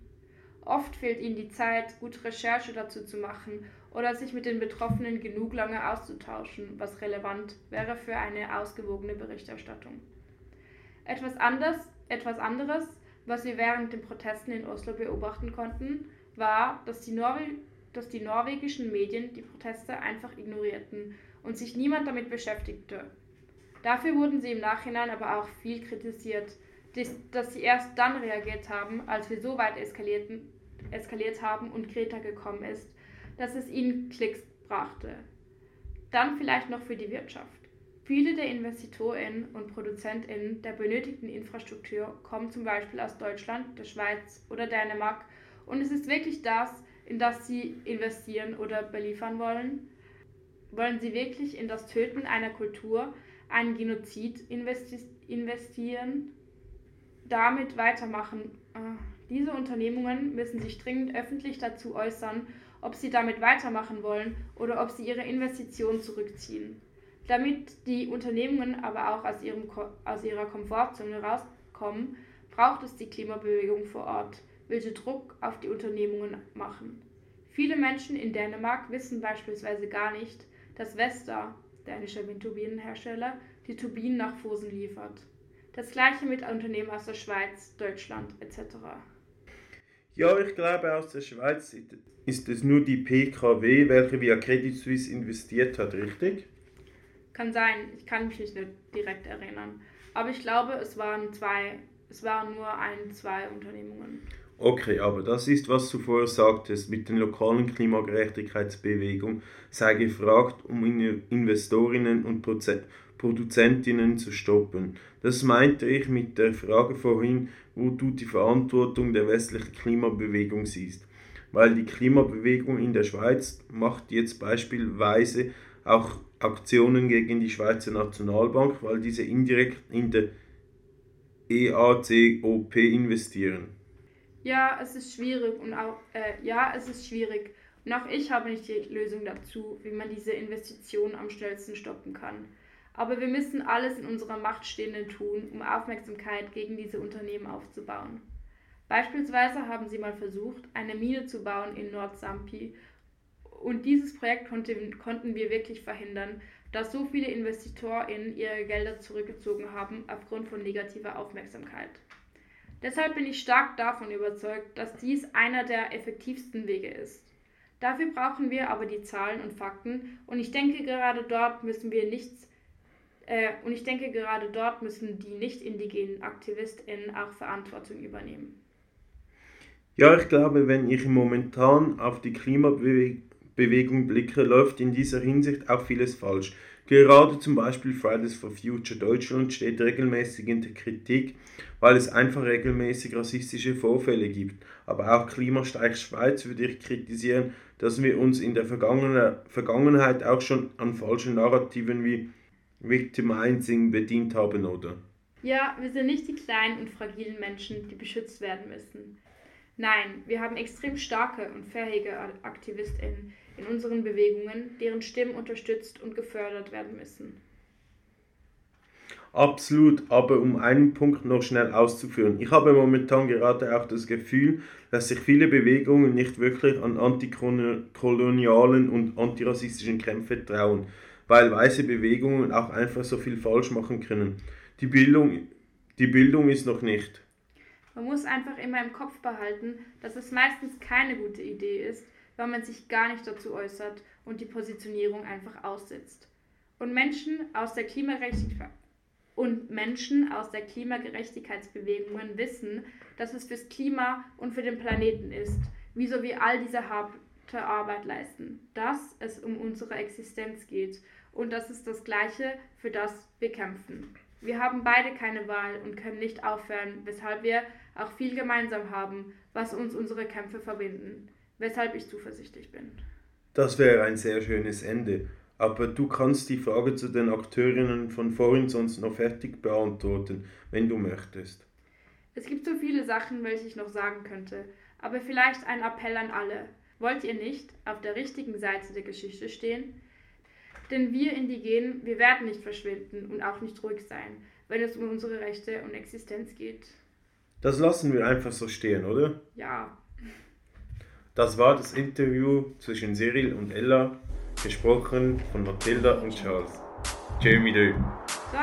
Oft fehlt ihnen die Zeit, gute Recherche dazu zu machen oder sich mit den Betroffenen genug lange auszutauschen, was relevant wäre für eine ausgewogene Berichterstattung. Etwas, anders, etwas anderes was wir während den Protesten in Oslo beobachten konnten, war, dass die, Norwe dass die norwegischen Medien die Proteste einfach ignorierten und sich niemand damit beschäftigte. Dafür wurden sie im Nachhinein aber auch viel kritisiert, dass sie erst dann reagiert haben, als wir so weit eskaliert haben und Greta gekommen ist, dass es ihnen Klicks brachte. Dann vielleicht noch für die Wirtschaft. Viele der InvestitorInnen und ProduzentInnen der benötigten Infrastruktur kommen zum Beispiel aus Deutschland, der Schweiz oder Dänemark und es ist wirklich das, in das sie investieren oder beliefern wollen? Wollen sie wirklich in das Töten einer Kultur, einen Genozid investi investieren? Damit weitermachen? Ah, diese Unternehmungen müssen sich dringend öffentlich dazu äußern, ob sie damit weitermachen wollen oder ob sie ihre Investitionen zurückziehen. Damit die Unternehmungen aber auch aus, ihrem, aus ihrer Komfortzone rauskommen, braucht es die Klimabewegung vor Ort, welche Druck auf die Unternehmungen machen. Viele Menschen in Dänemark wissen beispielsweise gar nicht, dass Vestas, dänischer Windturbinenhersteller, die Turbinen nach Fosen liefert. Das gleiche mit Unternehmen aus der Schweiz, Deutschland etc. Ja, ich glaube, aus der Schweiz ist es nur die PKW, welche via Credit Suisse investiert hat, richtig? Kann sein, ich kann mich nicht direkt erinnern. Aber ich glaube, es waren zwei, es waren nur ein, zwei Unternehmungen. Okay, aber das ist, was du vorher sagtest, mit den lokalen Klimagerechtigkeitsbewegungen sei gefragt, um Investorinnen und Produzentinnen zu stoppen. Das meinte ich mit der Frage vorhin, wo du die Verantwortung der westlichen Klimabewegung siehst. Weil die Klimabewegung in der Schweiz macht jetzt beispielsweise auch Aktionen gegen die Schweizer Nationalbank, weil diese indirekt in der EACOP investieren. Ja, es ist schwierig und auch äh, ja, es ist schwierig. Und auch ich habe nicht die Lösung dazu, wie man diese Investitionen am schnellsten stoppen kann. Aber wir müssen alles in unserer Macht Stehende tun, um Aufmerksamkeit gegen diese Unternehmen aufzubauen. Beispielsweise haben sie mal versucht, eine Mine zu bauen in Nordsampi und dieses Projekt konnte, konnten wir wirklich verhindern, da so viele InvestorInnen ihre Gelder zurückgezogen haben aufgrund von negativer Aufmerksamkeit. Deshalb bin ich stark davon überzeugt, dass dies einer der effektivsten Wege ist. Dafür brauchen wir aber die Zahlen und Fakten und ich denke gerade dort müssen wir nichts äh, und ich denke gerade dort müssen die nicht indigenen AktivistInnen auch Verantwortung übernehmen. Ja, ich glaube, wenn ich momentan auf die Klimabewegung Bewegung blicke, läuft in dieser Hinsicht auch vieles falsch. Gerade zum Beispiel Fridays for Future Deutschland steht regelmäßig in der Kritik, weil es einfach regelmäßig rassistische Vorfälle gibt. Aber auch Klimastreik Schweiz würde ich kritisieren, dass wir uns in der Vergangenheit auch schon an falschen Narrativen wie Victimizing bedient haben, oder? Ja, wir sind nicht die kleinen und fragilen Menschen, die beschützt werden müssen. Nein, wir haben extrem starke und fähige AktivistInnen, in unseren Bewegungen, deren Stimmen unterstützt und gefördert werden müssen. Absolut, aber um einen Punkt noch schnell auszuführen. Ich habe momentan gerade auch das Gefühl, dass sich viele Bewegungen nicht wirklich an antikolonialen und antirassistischen Kämpfe trauen, weil weiße Bewegungen auch einfach so viel falsch machen können. Die Bildung, die Bildung ist noch nicht. Man muss einfach immer im Kopf behalten, dass es meistens keine gute Idee ist, weil man sich gar nicht dazu äußert und die Positionierung einfach aussetzt. Und Menschen aus der Klimagerechtigkeit und Menschen aus der Klimagerechtigkeitsbewegungen wissen, dass es fürs Klima und für den Planeten ist, wieso wir all diese harte Arbeit leisten, dass es um unsere Existenz geht und das ist das Gleiche, für das wir kämpfen. Wir haben beide keine Wahl und können nicht aufhören, weshalb wir auch viel gemeinsam haben, was uns unsere Kämpfe verbinden, weshalb ich zuversichtlich bin. Das wäre ein sehr schönes Ende. Aber du kannst die Frage zu den Akteurinnen von vorhin sonst noch fertig beantworten, wenn du möchtest. Es gibt so viele Sachen, welche ich noch sagen könnte, aber vielleicht ein Appell an alle. Wollt ihr nicht auf der richtigen Seite der Geschichte stehen? Denn wir Indigenen, wir werden nicht verschwinden und auch nicht ruhig sein, wenn es um unsere Rechte und Existenz geht. Das lassen wir einfach so stehen, oder? Ja. Das war das Interview zwischen Cyril und Ella, gesprochen von Mathilda und Charles. Jeremy Dö. Ciao.